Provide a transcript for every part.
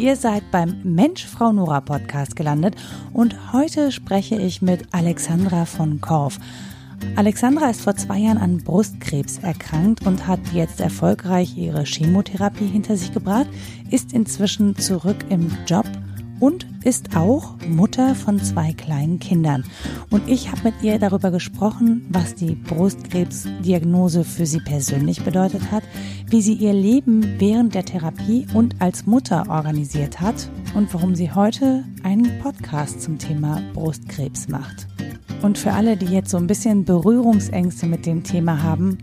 Ihr seid beim Mensch Frau Nora Podcast gelandet und heute spreche ich mit Alexandra von Korf. Alexandra ist vor zwei Jahren an Brustkrebs erkrankt und hat jetzt erfolgreich ihre Chemotherapie hinter sich gebracht, ist inzwischen zurück im Job und ist auch Mutter von zwei kleinen Kindern. Und ich habe mit ihr darüber gesprochen, was die Brustkrebsdiagnose für sie persönlich bedeutet hat, wie sie ihr Leben während der Therapie und als Mutter organisiert hat und warum sie heute einen Podcast zum Thema Brustkrebs macht. Und für alle, die jetzt so ein bisschen Berührungsängste mit dem Thema haben,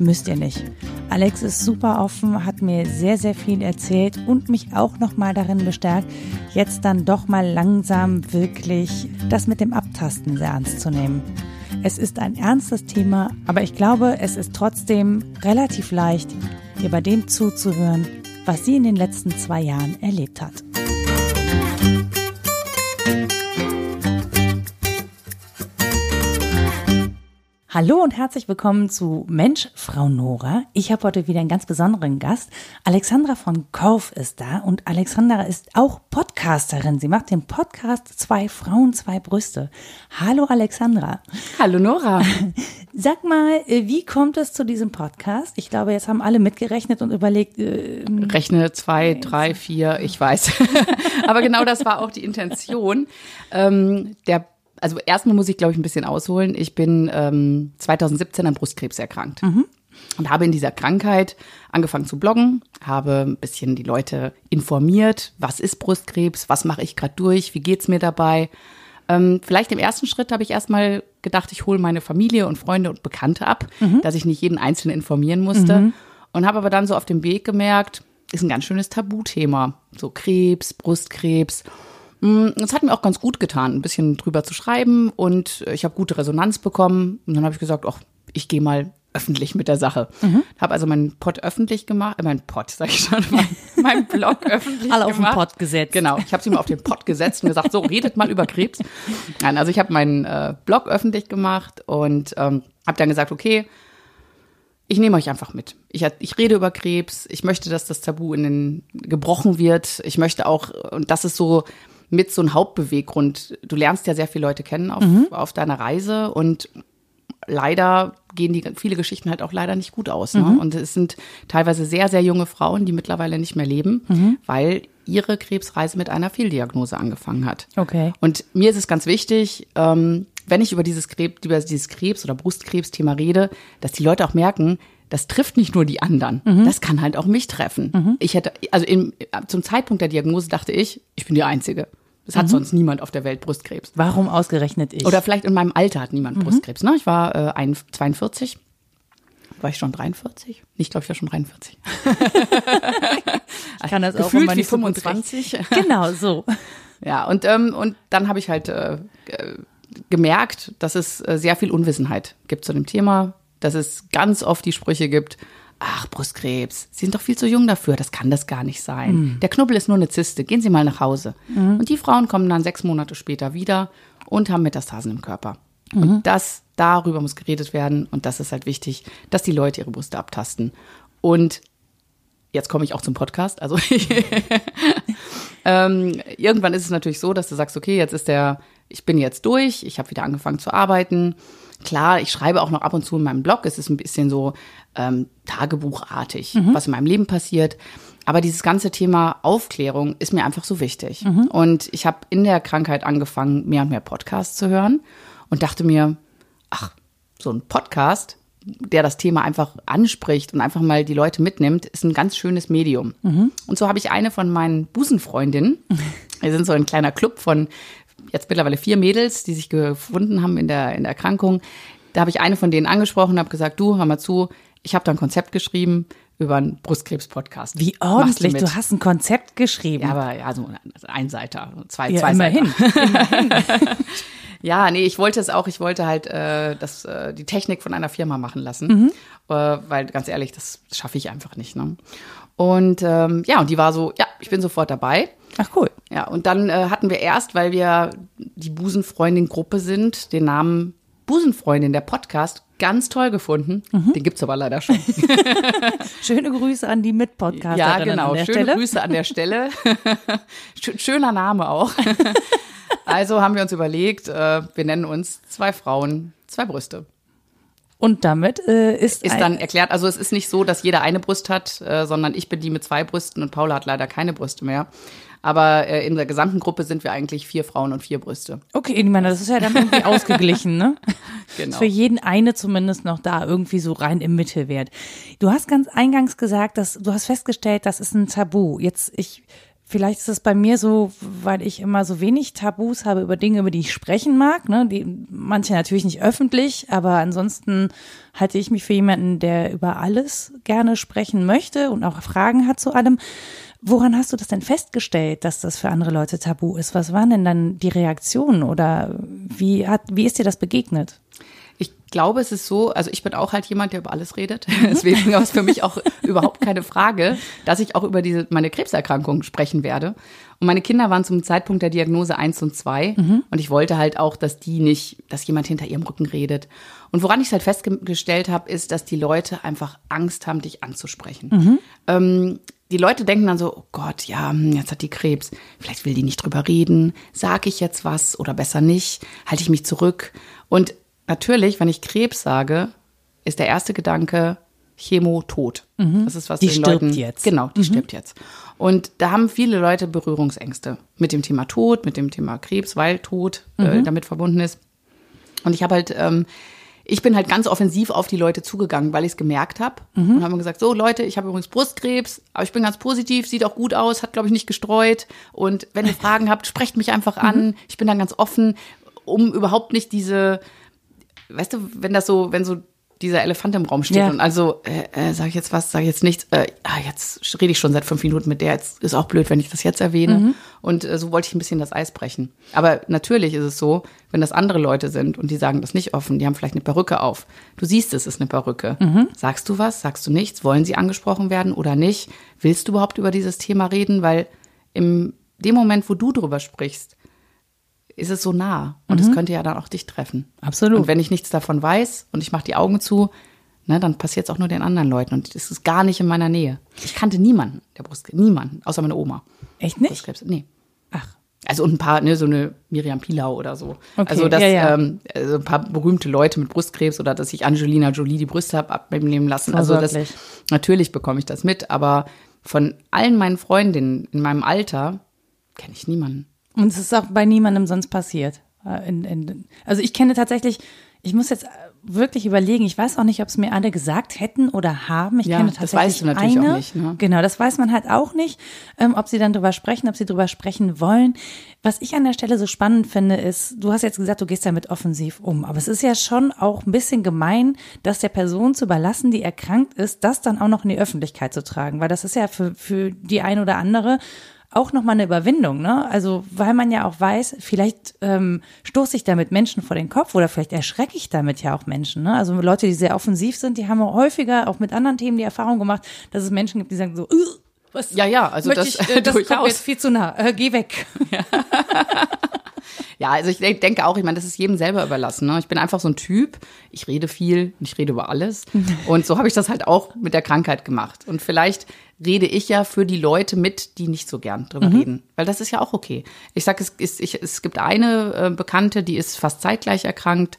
müsst ihr nicht. Alex ist super offen, hat mir sehr, sehr viel erzählt und mich auch nochmal darin bestärkt, jetzt dann doch mal langsam wirklich das mit dem Abtasten sehr ernst zu nehmen. Es ist ein ernstes Thema, aber ich glaube, es ist trotzdem relativ leicht, ihr bei dem zuzuhören, was sie in den letzten zwei Jahren erlebt hat. Hallo und herzlich willkommen zu Mensch, Frau Nora. Ich habe heute wieder einen ganz besonderen Gast. Alexandra von Korf ist da und Alexandra ist auch Podcasterin. Sie macht den Podcast Zwei Frauen, zwei Brüste. Hallo Alexandra. Hallo Nora. Sag mal, äh, wie kommt es zu diesem Podcast? Ich glaube, jetzt haben alle mitgerechnet und überlegt. Äh, Rechne zwei, drei, vier, ich weiß. Aber genau das war auch die Intention. Ähm, der also erstmal muss ich, glaube ich, ein bisschen ausholen. Ich bin ähm, 2017 an Brustkrebs erkrankt. Mhm. Und habe in dieser Krankheit angefangen zu bloggen, habe ein bisschen die Leute informiert, was ist Brustkrebs, was mache ich gerade durch, wie geht's mir dabei. Ähm, vielleicht im ersten Schritt habe ich erstmal gedacht, ich hole meine Familie und Freunde und Bekannte ab, mhm. dass ich nicht jeden Einzelnen informieren musste. Mhm. Und habe aber dann so auf dem Weg gemerkt, ist ein ganz schönes Tabuthema. So Krebs, Brustkrebs. Mm, es hat mir auch ganz gut getan, ein bisschen drüber zu schreiben und ich habe gute Resonanz bekommen. Und dann habe ich gesagt, ach, ich gehe mal öffentlich mit der Sache. Mhm. Habe also meinen Pod öffentlich gemacht, äh, mein Pod, sag ich schon, mein, mein Blog öffentlich Alle gemacht. Alle auf den Pod gesetzt. Genau, ich habe sie mal auf den Pod gesetzt und gesagt, so redet mal über Krebs. Nein, also ich habe meinen äh, Blog öffentlich gemacht und ähm, habe dann gesagt, okay, ich nehme euch einfach mit. Ich, ich rede über Krebs. Ich möchte, dass das Tabu in den gebrochen wird. Ich möchte auch, und das ist so mit so einem Hauptbeweggrund. Du lernst ja sehr viele Leute kennen auf, mhm. auf deiner Reise und leider gehen die viele Geschichten halt auch leider nicht gut aus. Ne? Mhm. Und es sind teilweise sehr, sehr junge Frauen, die mittlerweile nicht mehr leben, mhm. weil ihre Krebsreise mit einer Fehldiagnose angefangen hat. Okay. Und mir ist es ganz wichtig, ähm, wenn ich über dieses Krebs, über dieses Krebs oder Brustkrebsthema rede, dass die Leute auch merken, das trifft nicht nur die anderen, mhm. das kann halt auch mich treffen. Mhm. Ich hätte, also im, zum Zeitpunkt der Diagnose dachte ich, ich bin die Einzige. Es hat mhm. sonst niemand auf der Welt Brustkrebs. Warum ausgerechnet ich? Oder vielleicht in meinem Alter hat niemand mhm. Brustkrebs. Ne? Ich war äh, ein, 42. War ich schon 43? Ich glaube, ich war schon 43. ich kann das auch immer nicht 25. genau, so. Ja, und, ähm, und dann habe ich halt äh, gemerkt, dass es äh, sehr viel Unwissenheit gibt zu dem Thema, dass es ganz oft die Sprüche gibt, ach, Brustkrebs, Sie sind doch viel zu jung dafür, das kann das gar nicht sein. Mhm. Der Knubbel ist nur eine Zyste, gehen Sie mal nach Hause. Mhm. Und die Frauen kommen dann sechs Monate später wieder und haben Metastasen im Körper. Mhm. Und das, darüber muss geredet werden und das ist halt wichtig, dass die Leute ihre Brüste abtasten. Und jetzt komme ich auch zum Podcast, also ähm, irgendwann ist es natürlich so, dass du sagst, okay, jetzt ist der, ich bin jetzt durch, ich habe wieder angefangen zu arbeiten, Klar, ich schreibe auch noch ab und zu in meinem Blog. Es ist ein bisschen so ähm, Tagebuchartig, mhm. was in meinem Leben passiert. Aber dieses ganze Thema Aufklärung ist mir einfach so wichtig. Mhm. Und ich habe in der Krankheit angefangen, mehr und mehr Podcasts zu hören und dachte mir, ach, so ein Podcast, der das Thema einfach anspricht und einfach mal die Leute mitnimmt, ist ein ganz schönes Medium. Mhm. Und so habe ich eine von meinen Busenfreundinnen, wir sind so ein kleiner Club von jetzt mittlerweile vier Mädels, die sich gefunden haben in der, in der Erkrankung. Da habe ich eine von denen angesprochen und habe gesagt, du, hör mal zu, ich habe da ein Konzept geschrieben über einen Brustkrebs-Podcast. Wie ordentlich, du, du, hast ein Konzept geschrieben. Ja, aber ja, so ein Seiter, zwei, ja, zwei immerhin, Seiter. immerhin. ja, nee, ich wollte es auch, ich wollte halt äh, das, äh, die Technik von einer Firma machen lassen, mhm. äh, weil ganz ehrlich, das schaffe ich einfach nicht. Ne? Und ähm, ja, und die war so, ja, ich bin sofort dabei. Ach cool. Ja, und dann äh, hatten wir erst, weil wir die Busenfreundin-Gruppe sind, den Namen Busenfreundin, der Podcast, ganz toll gefunden. Den gibt's aber leider schon. Schöne Grüße an die Mitpodcasterin Ja, genau. Schöne Stelle. Grüße an der Stelle. Schö- Schöner Name auch. Also haben wir uns überlegt, äh, wir nennen uns zwei Frauen, zwei Brüste. Und damit äh, ist, Ist dann erklärt, also es ist nicht so, dass jeder eine Brust hat, äh, sondern ich bin die mit zwei Brüsten und Paula hat leider keine Brüste mehr. Aber äh, in der gesamten Gruppe sind wir eigentlich vier Frauen und vier Brüste. Okay, ich meine, das ist ja dann irgendwie ausgeglichen, ne? Genau. Ist für jeden eine zumindest noch da irgendwie so rein im Mittelwert. Du hast ganz eingangs gesagt, dass du hast festgestellt, das ist ein Tabu. Jetzt ich Vielleicht ist es bei mir so, weil ich immer so wenig Tabus habe über Dinge, über die ich sprechen mag. Ne? Die, manche natürlich nicht öffentlich, aber ansonsten halte ich mich für jemanden, der über alles gerne sprechen möchte und auch Fragen hat zu allem. Woran hast du das denn festgestellt, dass das für andere Leute tabu ist? Was waren denn dann die Reaktionen oder wie hat, wie ist dir das begegnet? Ich glaube, es ist so, also ich bin auch halt jemand, der über alles redet. Deswegen war es für mich auch überhaupt keine Frage, dass ich auch über diese, meine Krebserkrankung sprechen werde. Und meine Kinder waren zum Zeitpunkt der Diagnose eins und zwei Und ich wollte halt auch, dass die nicht, dass jemand hinter ihrem Rücken redet. Und woran ich es halt festgestellt habe, ist, dass die Leute einfach Angst haben, dich anzusprechen. Ähm, die Leute denken dann so, oh Gott, ja, hm, jetzt hat die Krebs. Vielleicht will die nicht drüber reden. Sag ich jetzt was oder besser nicht? Halte ich mich zurück? Und natürlich, wenn ich Krebs sage, ist der erste Gedanke Chemo tot. Das ist was Die den stirbt Leuten, jetzt. Genau, die stirbt jetzt. Und da haben viele Leute Berührungsängste mit dem Thema Tod, mit dem Thema Krebs, weil Tod äh, damit verbunden ist. Und ich habe halt, ähm, ich bin halt ganz offensiv auf die Leute zugegangen, weil ich es gemerkt habe und habe mir gesagt, so Leute, ich habe übrigens Brustkrebs, aber ich bin ganz positiv, sieht auch gut aus, hat glaube ich nicht gestreut. Und wenn ihr Fragen habt, sprecht mich einfach an. Ich bin dann ganz offen, um überhaupt nicht diese, weißt du, wenn das so, wenn so dieser Elefant im Raum steht Ja. und also äh, äh, sage ich jetzt was, sage ich jetzt nichts, äh, ah, jetzt rede ich schon seit fünf Minuten mit der, jetzt ist auch blöd, wenn ich das jetzt erwähne. Und äh, so wollte ich ein bisschen das Eis brechen. Aber natürlich ist es so, wenn das andere Leute sind und die sagen das nicht offen, die haben vielleicht eine Perücke auf. Du siehst, es ist eine Perücke. Sagst du was, sagst du nichts? Wollen sie angesprochen werden oder nicht? Willst du überhaupt über dieses Thema reden? Weil im dem Moment, wo du drüber sprichst, ist es so nah und es könnte ja dann auch dich treffen. Absolut. Und wenn ich nichts davon weiß und ich mache die Augen zu, ne, dann passiert es auch nur den anderen Leuten und es ist gar nicht in meiner Nähe. Ich kannte niemanden, der Brustkrebs, niemanden, außer meine Oma. Echt nicht? Brustkrebs, nee. Ach, Also und ein paar, ne, so eine Miriam Pilau oder so. Okay, also das, ja, ja. Ähm, also ein paar berühmte Leute mit Brustkrebs oder dass ich Angelina Jolie die Brüste habe abnehmen lassen. Also das, natürlich bekomme ich das mit, aber von allen meinen Freundinnen in meinem Alter kenne ich niemanden. Und es ist auch bei niemandem sonst passiert. Äh, In, in, also ich kenne tatsächlich, ich muss jetzt äh, wirklich überlegen, ich weiß auch nicht, ob es mir alle gesagt hätten oder haben. Ich Ja, kenne das tatsächlich weißt du natürlich eine. auch nicht, ne? Genau, das weiß man halt auch nicht, ähm, ob sie dann drüber sprechen, ob sie drüber sprechen wollen. Was ich an der Stelle so spannend finde, ist, du hast jetzt gesagt, du gehst damit offensiv um, aber es ist ja schon auch ein bisschen gemein, das der Person zu überlassen, die erkrankt ist, das dann auch noch in die Öffentlichkeit zu tragen, weil das ist ja für, für die ein oder andere auch nochmal eine Überwindung, ne? Also, weil man ja auch weiß, vielleicht ähm, stoße ich damit Menschen vor den Kopf oder vielleicht erschrecke ich damit ja auch Menschen, ne? Also Leute, die sehr offensiv sind, die haben auch häufiger auch mit anderen Themen die Erfahrung gemacht, dass es Menschen gibt, die sagen so, "Ugh, was Ja, ja, also das, ich, äh, das kommt durchaus. jetzt viel zu nah, äh, geh weg. Ja, also ich denk- denke auch, ich meine, das ist jedem selber überlassen. Ne? Ich bin einfach so ein Typ, ich rede viel und ich rede über alles. Und so habe ich das halt auch mit der Krankheit gemacht. Und vielleicht rede ich ja für die Leute mit, die nicht so gern drüber reden. Weil das ist ja auch okay. Ich sage, es, ich, es gibt eine äh, Bekannte, die ist fast zeitgleich erkrankt.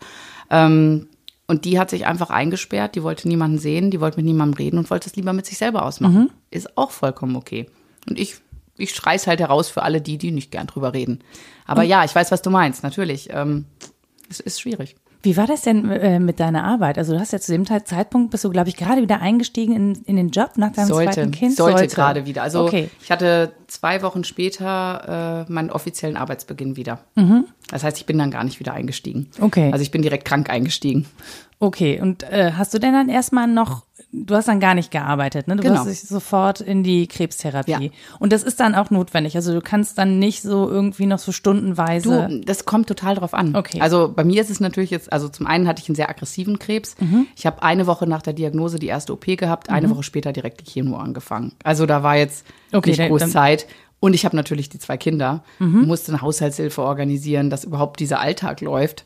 Ähm, und die hat sich einfach eingesperrt, die wollte niemanden sehen, die wollte mit niemandem reden und wollte es lieber mit sich selber ausmachen. Ist auch vollkommen okay. Und ich, ich schreis halt heraus für alle die, die nicht gern drüber reden. Aber ja, ich weiß, was du meinst, natürlich. Ähm, es ist schwierig. Wie war das denn äh, mit deiner Arbeit? Also du hast ja zu dem Zeitpunkt, bist du, glaube ich, gerade wieder eingestiegen in, in den Job nach deinem Sollte, zweiten Kind? sollte gerade wieder. Also okay. ich hatte zwei Wochen später äh, meinen offiziellen Arbeitsbeginn wieder. Das heißt, ich bin dann gar nicht wieder eingestiegen. Mhm. Okay. Also ich bin direkt krank eingestiegen. Okay, und äh, hast du denn dann erstmal noch, du hast dann gar nicht gearbeitet, ne? Du Genau. wirst dich sofort in die Krebstherapie. Ja. Und das ist dann auch notwendig. Also du kannst dann nicht so irgendwie noch so stundenweise. Du, das kommt total drauf an. Okay. Also bei mir ist es natürlich jetzt, also zum einen hatte ich einen sehr aggressiven Krebs. Mhm. Ich habe eine Woche nach der Diagnose die erste OP gehabt, eine Woche später direkt die Chemo angefangen. Also da war jetzt Okay, nicht dann- groß dann- Mhm. Zeit. Und ich habe natürlich die zwei Kinder, musste eine Haushaltshilfe organisieren, dass überhaupt dieser Alltag läuft.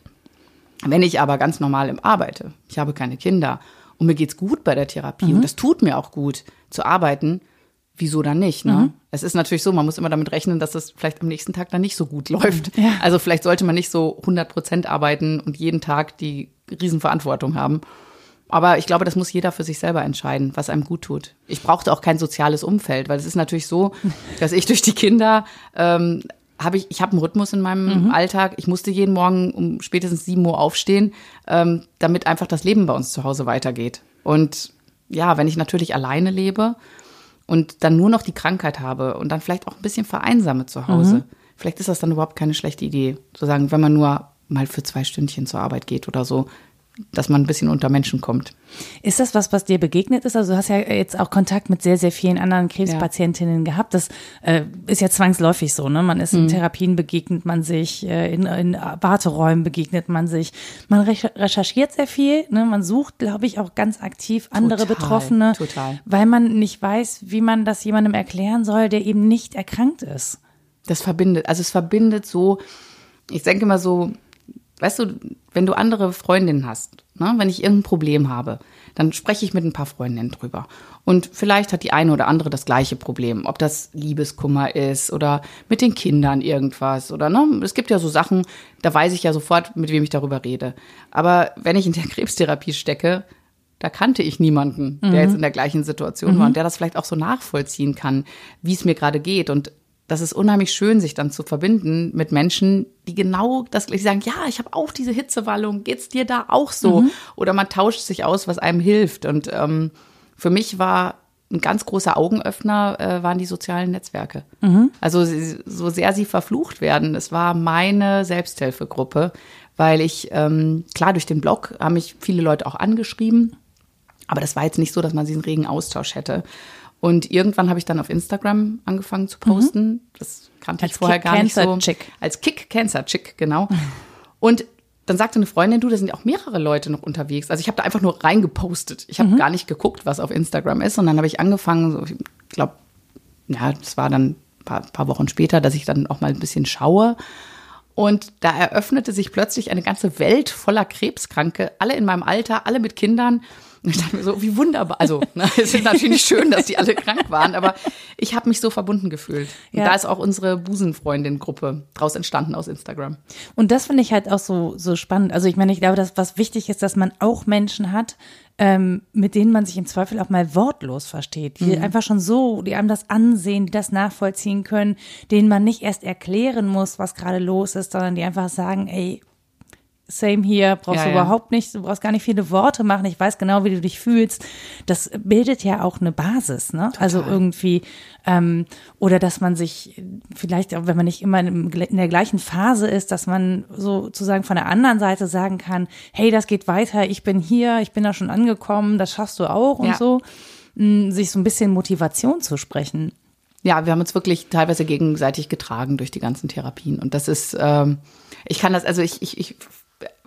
Wenn ich aber ganz normal arbeite, ich habe keine Kinder und mir geht's gut bei der Therapie und das tut mir auch gut zu arbeiten, wieso dann nicht? Ne? Es ist natürlich so, man muss immer damit rechnen, dass es vielleicht am nächsten Tag dann nicht so gut läuft. Ja. Also vielleicht sollte man nicht so 100 Prozent arbeiten und jeden Tag die Riesenverantwortung haben. Aber ich glaube, das muss jeder für sich selber entscheiden, was einem gut tut. Ich brauchte auch kein soziales Umfeld, weil es ist natürlich so, dass ich durch die Kinder ähm, habe ich, ich habe einen Rhythmus in meinem Alltag. Ich musste jeden Morgen um spätestens 7 Uhr aufstehen, ähm, damit einfach das Leben bei uns zu Hause weitergeht. Und ja, wenn ich natürlich alleine lebe und dann nur noch die Krankheit habe und dann vielleicht auch ein bisschen vereinsame zu Hause, vielleicht ist das dann überhaupt keine schlechte Idee, zu sagen, wenn man nur mal für zwei Stündchen zur Arbeit geht oder so, dass man ein bisschen unter Menschen kommt. Ist das was, was dir begegnet ist? Also du hast ja jetzt auch Kontakt mit sehr, sehr vielen anderen Krebspatientinnen gehabt. Das äh, ist ja zwangsläufig so, ne? Man ist Mhm. in Therapien begegnet man sich, äh, in, in Warteräumen begegnet man sich. Man recher- recherchiert sehr viel, ne? Man sucht, glaube ich, auch ganz aktiv andere Total, Betroffene, total. weil man nicht weiß, wie man das jemandem erklären soll, der eben nicht erkrankt ist. Das verbindet, also es verbindet so, ich denke mal so, weißt du, wenn du andere Freundinnen hast, ne, wenn ich irgendein Problem habe, dann spreche ich mit ein paar Freundinnen drüber. Und vielleicht hat die eine oder andere das gleiche Problem, ob das Liebeskummer ist oder mit den Kindern irgendwas oder ne, es gibt ja so Sachen, da weiß ich ja sofort, mit wem ich darüber rede. Aber wenn ich in der Krebstherapie stecke, da kannte ich niemanden, der jetzt in der gleichen Situation war und der das vielleicht auch so nachvollziehen kann, wie es mir gerade geht. Und das ist unheimlich schön, sich dann zu verbinden mit Menschen, die genau das gleiche sagen, ja, ich habe auch diese Hitzewallung, geht's dir da auch so? Oder man tauscht sich aus, was einem hilft. Und ähm, für mich war ein ganz großer Augenöffner äh, waren die sozialen Netzwerke. Also sie- so sehr sie verflucht werden, es war meine Selbsthilfegruppe, weil ich, ähm, klar, durch den Blog haben mich viele Leute auch angeschrieben, aber das war jetzt nicht so, dass man diesen regen Austausch hätte. Und irgendwann habe ich dann auf Instagram angefangen zu posten. Das kannte Als ich vorher Kick gar nicht so. Chick. Als Kick Cancer Chick, genau. Und dann sagte eine Freundin, du, da sind ja auch mehrere Leute noch unterwegs. Also ich habe da einfach nur reingepostet. Ich habe gar nicht geguckt, was auf Instagram ist. Und dann habe ich angefangen, so, ich glaube, ja, das war dann ein paar, paar Wochen später, dass ich dann auch mal ein bisschen schaue. Und da eröffnete sich plötzlich eine ganze Welt voller Krebskranke, alle in meinem Alter, alle mit Kindern. Und ich dachte mir so, wie wunderbar. Also, ne, es ist natürlich nicht schön, dass die alle krank waren, aber ich habe mich so verbunden gefühlt. Und Ja. da ist auch unsere Busenfreundin-Gruppe draus entstanden aus Instagram. Und das finde ich halt auch so, so spannend. Also ich meine, ich glaube, dass was wichtig ist, dass man auch Menschen hat, ähm, mit denen man sich im Zweifel auch mal wortlos versteht, die einfach schon so, die einem das ansehen, die das nachvollziehen können, denen man nicht erst erklären muss, was gerade los ist, sondern die einfach sagen, ey, same hier, brauchst Ja, du ja. überhaupt nicht, du brauchst gar nicht viele Worte machen, ich weiß genau, wie du dich fühlst. Das bildet ja auch eine Basis, ne? Also irgendwie, ähm, oder dass man sich vielleicht, auch wenn man nicht immer in, der gleichen Phase ist, dass man sozusagen von der anderen Seite sagen kann, hey, das geht weiter, ich bin hier, ich bin da schon angekommen, das schaffst du auch und Ja. so, mh, sich so ein bisschen Motivation zu sprechen. Ja, wir haben uns wirklich teilweise gegenseitig getragen durch die ganzen Therapien. Und das ist, ähm, ich kann das, also ich, ich, ich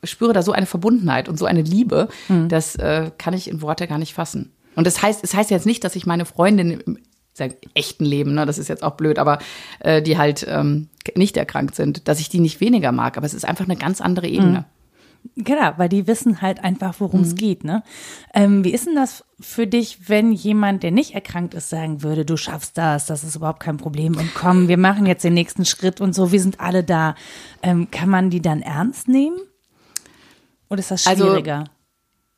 spüre da so eine Verbundenheit und so eine Liebe, das äh, kann ich in Worte gar nicht fassen. Und das heißt, es heißt jetzt nicht, dass ich meine Freundin im sagen, echten Leben, ne, das ist jetzt auch blöd, aber äh, die halt ähm, nicht erkrankt sind, dass ich die nicht weniger mag, aber es ist einfach eine ganz andere Ebene. Genau, weil die wissen halt einfach, worum Mhm. es geht. Ne? Ähm, wie ist denn das für dich, wenn jemand, der nicht erkrankt ist, sagen würde, du schaffst das, das ist überhaupt kein Problem und komm, wir machen jetzt den nächsten Schritt und so, wir sind alle da. Ähm, kann man die dann ernst nehmen? Oder ist das Also, schwieriger?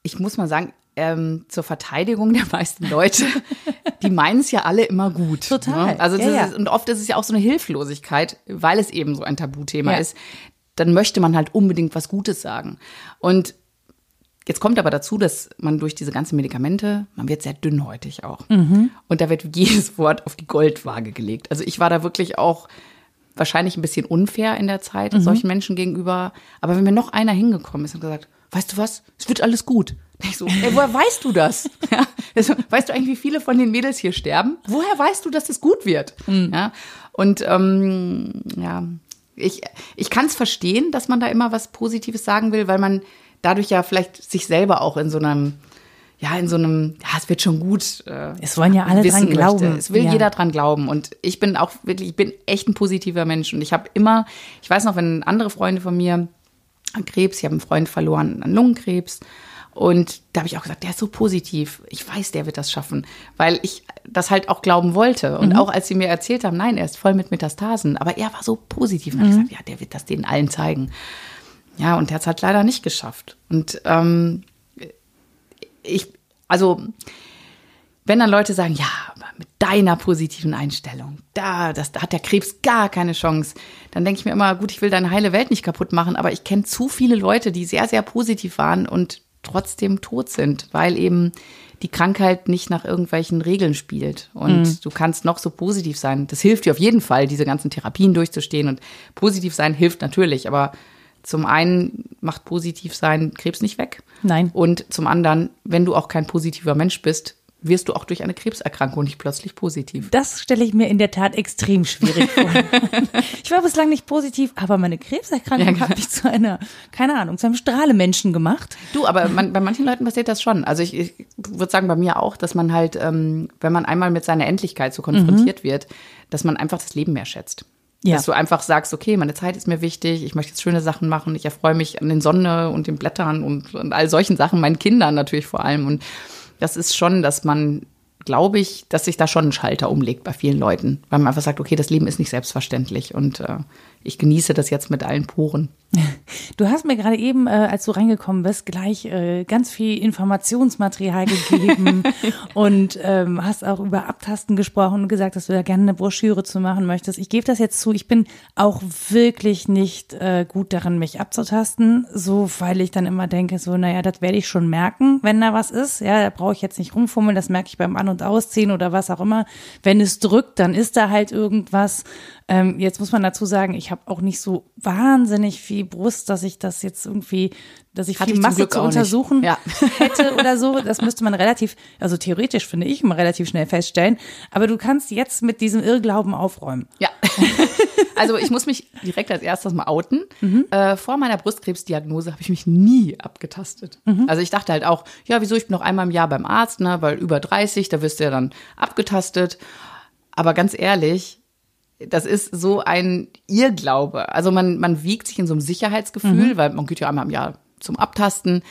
ich muss mal sagen, ähm, zur Verteidigung der meisten Leute, die meinen es ja alle immer gut. Total. Ne? Also Ja, ja. Ist, und oft ist es ja auch so eine Hilflosigkeit, weil es eben so ein Tabuthema Ja. ist. Dann möchte man halt unbedingt was Gutes sagen. Und jetzt kommt aber dazu, dass man durch diese ganzen Medikamente, man wird sehr dünnhäutig auch. Mhm. Und da wird jedes Wort auf die Goldwaage gelegt. Also ich war da wirklich auch wahrscheinlich ein bisschen unfair in der Zeit Mhm. solchen Menschen gegenüber. Aber wenn mir noch einer hingekommen ist und gesagt, weißt du was, es wird alles gut. Ich so, ey, woher weißt du das? Ja, also, weißt du eigentlich, wie viele von den Mädels hier sterben? Woher weißt du, dass es gut wird? Mhm. Ja, und ähm, ja, ich, ich kann es verstehen, dass man da immer was Positives sagen will, weil man dadurch ja vielleicht sich selber auch in so einem ja, in so einem, ja, es wird schon gut. Äh, Es wollen ja alle wissen dran glauben. Möchte. Es will Ja. jeder dran glauben. Und ich bin auch wirklich, ich bin echt ein positiver Mensch. Und ich habe immer, ich weiß noch, wenn andere Freunde von mir an Krebs. Ich habe einen Freund verloren an Lungenkrebs. Und da habe ich auch gesagt, der ist so positiv. Ich weiß, der wird das schaffen, weil ich das halt auch glauben wollte. Und mhm. auch als sie mir erzählt haben, nein, er ist voll mit Metastasen, aber er war so positiv. Und mhm. ich gesagt, ja, der wird das denen allen zeigen. Ja, und der hat es halt leider nicht geschafft. Und ähm, ich, also wenn dann Leute sagen, ja, mit deiner positiven Einstellung, da, das, da hat der Krebs gar keine Chance, dann denke ich mir immer, gut, ich will deine heile Welt nicht kaputt machen, aber ich kenne zu viele Leute, die sehr, sehr positiv waren und trotzdem tot sind, weil eben die Krankheit nicht nach irgendwelchen Regeln spielt. Und mhm. du kannst noch so positiv sein. Das hilft dir auf jeden Fall, diese ganzen Therapien durchzustehen. Und positiv sein hilft natürlich, aber zum einen macht positiv sein Krebs nicht weg. Nein. Und zum anderen, wenn du auch kein positiver Mensch bist, wirst du auch durch eine Krebserkrankung nicht plötzlich positiv. Das stelle ich mir in der Tat extrem schwierig vor. ich war bislang nicht positiv, aber meine Krebserkrankung ja, genau. hat mich zu einer, keine Ahnung, zu einem Strahlemenschen gemacht. Du, aber man, bei manchen Leuten passiert das schon. Also ich, ich würde sagen bei mir auch, dass man halt, ähm, wenn man einmal mit seiner Endlichkeit so konfrontiert mhm. wird, dass man einfach das Leben mehr schätzt. Ja. Dass du einfach sagst, okay, meine Zeit ist mir wichtig, ich möchte jetzt schöne Sachen machen, ich erfreue mich an den Sonne und den Blättern und, und all solchen Sachen, meinen Kindern natürlich vor allem. Und das ist schon, dass man, glaube ich, dass sich da schon ein Schalter umlegt bei vielen Leuten, weil man einfach sagt, okay, das Leben ist nicht selbstverständlich und äh, ich genieße das jetzt mit allen Poren. Du hast mir gerade eben, äh, als du reingekommen bist, gleich äh, ganz viel Informationsmaterial gegeben und ähm, hast auch über Abtasten gesprochen und gesagt, dass du da gerne eine Broschüre zu machen möchtest. Ich gebe das jetzt zu, ich bin auch wirklich nicht äh, gut darin, mich abzutasten, so weil ich dann immer denke, so, naja, das werde ich schon merken, wenn da was ist. Ja, da brauche ich jetzt nicht rumfummeln, das merke ich beim An- und Ausziehen oder was auch immer. Wenn es drückt, dann ist da halt irgendwas. Ähm, jetzt muss man dazu sagen, ich habe auch nicht so wahnsinnig viel Brust, dass ich das jetzt irgendwie, dass ich Hatte viel ich Masse zu untersuchen ja. hätte oder so. Das müsste man relativ, also theoretisch finde ich immer relativ schnell feststellen. Aber du kannst jetzt mit diesem Irrglauben aufräumen. Ja. Also ich muss mich direkt als erstes mal outen. Mhm. Äh, vor meiner Brustkrebsdiagnose habe ich mich nie abgetastet. Mhm. Also ich dachte halt auch, ja, wieso, ich bin noch einmal im Jahr beim Arzt, ne, weil über 30, da wirst du ja dann abgetastet. Aber ganz ehrlich, das ist so ein Irrglaube. Also man, man wiegt sich in so einem Sicherheitsgefühl, mhm. weil man geht ja einmal im Jahr zum Abtasten.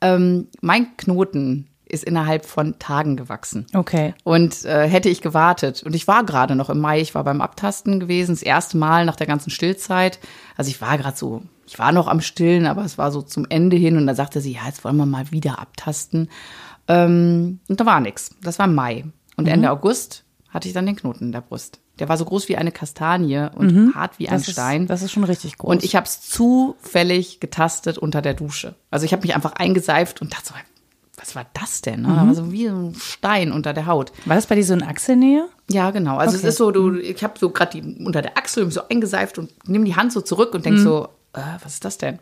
Ähm, mein Knoten ist innerhalb von Tagen gewachsen. Okay. Und äh, hätte ich gewartet, und ich war gerade noch im Mai, ich war beim Abtasten gewesen, das erste Mal nach der ganzen Stillzeit. Also ich war gerade so, ich war noch am Stillen, aber es war so zum Ende hin und da sagte sie, ja, jetzt wollen wir mal wieder abtasten. Ähm, und da war nichts. Das war Mai. Und mhm. Ende August hatte ich dann den Knoten in der Brust. Der war so groß wie eine Kastanie und mhm. hart wie ein das Stein. Ist, das ist schon richtig groß. Und ich habe es zufällig getastet unter der Dusche. Also ich habe mich einfach eingeseift und dachte so, was war das denn? Ne? Mhm. Also wie ein Stein unter der Haut. War das bei dir so eine Achselnähe? Ja, genau. Also okay. es ist so, du, ich habe so gerade die unter der Achsel so eingeseift und nimm die Hand so zurück und denk mhm. so, äh, was ist das denn?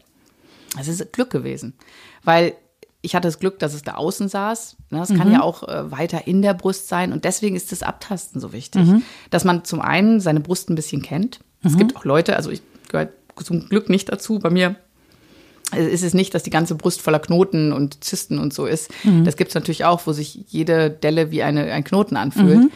Es ist Glück gewesen, weil ich hatte das Glück, dass es da außen saß. Ne, das kann mhm. ja auch äh, weiter in der Brust sein. Und deswegen ist das Abtasten so wichtig. Mhm. Dass man zum einen seine Brust ein bisschen kennt. Mhm. Es gibt auch Leute, also ich gehöre zum Glück nicht dazu. Bei mir ist es nicht, dass die ganze Brust voller Knoten und Zysten und so ist. Mhm. Das gibt es natürlich auch, wo sich jede Delle wie eine, ein Knoten anfühlt. Mhm.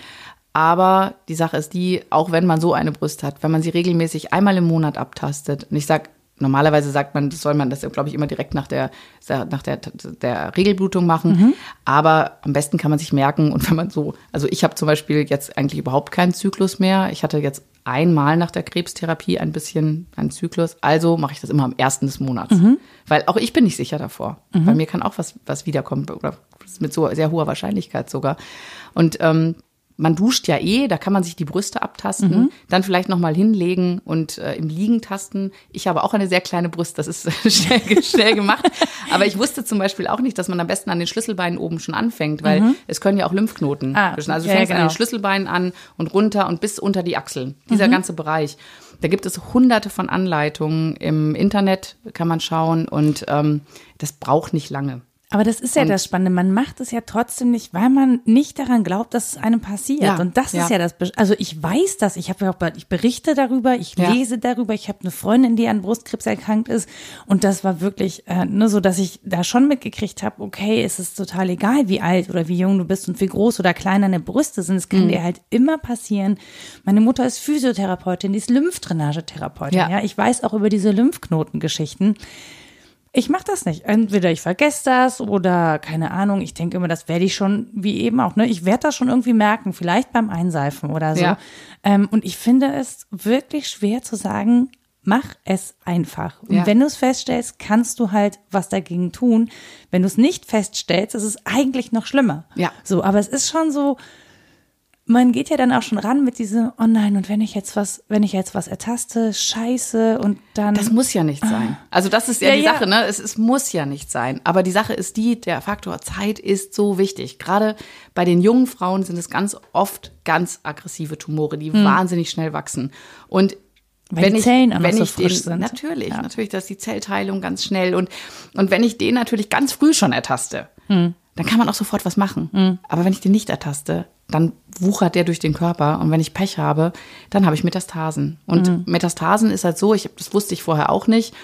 Aber die Sache ist die, auch wenn man so eine Brust hat, wenn man sie regelmäßig einmal im Monat abtastet, und ich sage Normalerweise sagt man, das soll man das, glaube ich, immer direkt nach der, nach der, der Regelblutung machen. Mhm. Aber am besten kann man sich merken, und wenn man so, also ich habe zum Beispiel jetzt eigentlich überhaupt keinen Zyklus mehr. Ich hatte jetzt einmal nach der Krebstherapie ein bisschen einen Zyklus. Also mache ich das immer am ersten des Monats. Mhm. Weil auch ich bin nicht sicher davor. Mhm. Bei mir kann auch was, was wiederkommen, oder mit so sehr hoher Wahrscheinlichkeit sogar. Und ähm, man duscht ja eh, da kann man sich die Brüste abtasten, mhm. dann vielleicht noch mal hinlegen und äh, im Liegen tasten. Ich habe auch eine sehr kleine Brust, das ist schnell, schnell gemacht. Aber ich wusste zum Beispiel auch nicht, dass man am besten an den Schlüsselbeinen oben schon anfängt, weil mhm. es können ja auch Lymphknoten. Ah, also du fängst ja, genau. an den genau. Schlüsselbeinen an und runter und bis unter die Achseln. Dieser mhm. ganze Bereich. Da gibt es hunderte von Anleitungen im Internet, kann man schauen und ähm, das braucht nicht lange. Aber das ist ja und das Spannende. Man macht es ja trotzdem nicht, weil man nicht daran glaubt, dass es einem passiert. Ja, und das ja. ist ja das. Also ich weiß das. Ich habe ja auch, ich berichte darüber, ich ja. lese darüber. Ich habe eine Freundin, die an Brustkrebs erkrankt ist. Und das war wirklich äh, ne, so, dass ich da schon mitgekriegt habe, okay, es ist total egal, wie alt oder wie jung du bist und wie groß oder klein deine Brüste sind. Es kann mhm. dir halt immer passieren. Meine Mutter ist Physiotherapeutin, die ist Lymphdrainagetherapeutin. Ja. ja, ich weiß auch über diese Lymphknotengeschichten Ich mache das nicht. Entweder ich vergesse das oder keine Ahnung. Ich denke immer, das werde ich schon, wie eben auch, ne? Ich werde das schon irgendwie merken, vielleicht beim Einseifen oder so. Ja. Ähm, und ich finde es wirklich schwer zu sagen, mach es einfach. Und Ja. wenn du es feststellst, kannst du halt was dagegen tun. Wenn du es nicht feststellst, ist es eigentlich noch schlimmer. Ja. So, aber es ist schon so, man geht ja dann auch schon ran mit diesem, oh nein, und wenn ich jetzt was, wenn ich jetzt was ertaste, scheiße, und dann. Das muss ja nicht sein. Also das ist ja, Ja, die ja. Sache, ne? Es, es muss ja nicht sein. Aber die Sache ist die, der Faktor Zeit ist so wichtig. Gerade bei den jungen Frauen sind es ganz oft ganz aggressive Tumore, die wahnsinnig schnell wachsen. Und Hm. Weil wenn die ich, Zellen noch wenn so ich frisch den, sind. Natürlich, Ja. natürlich, dass die Zellteilung ganz schnell und, und wenn ich den natürlich ganz früh schon ertaste, Hm. dann kann man auch sofort was machen. Aber wenn ich den nicht ertaste, dann wuchert der durch den Körper und wenn ich Pech habe, dann habe ich Metastasen. Und Hm. Metastasen ist halt so, ich das wusste ich vorher auch nicht,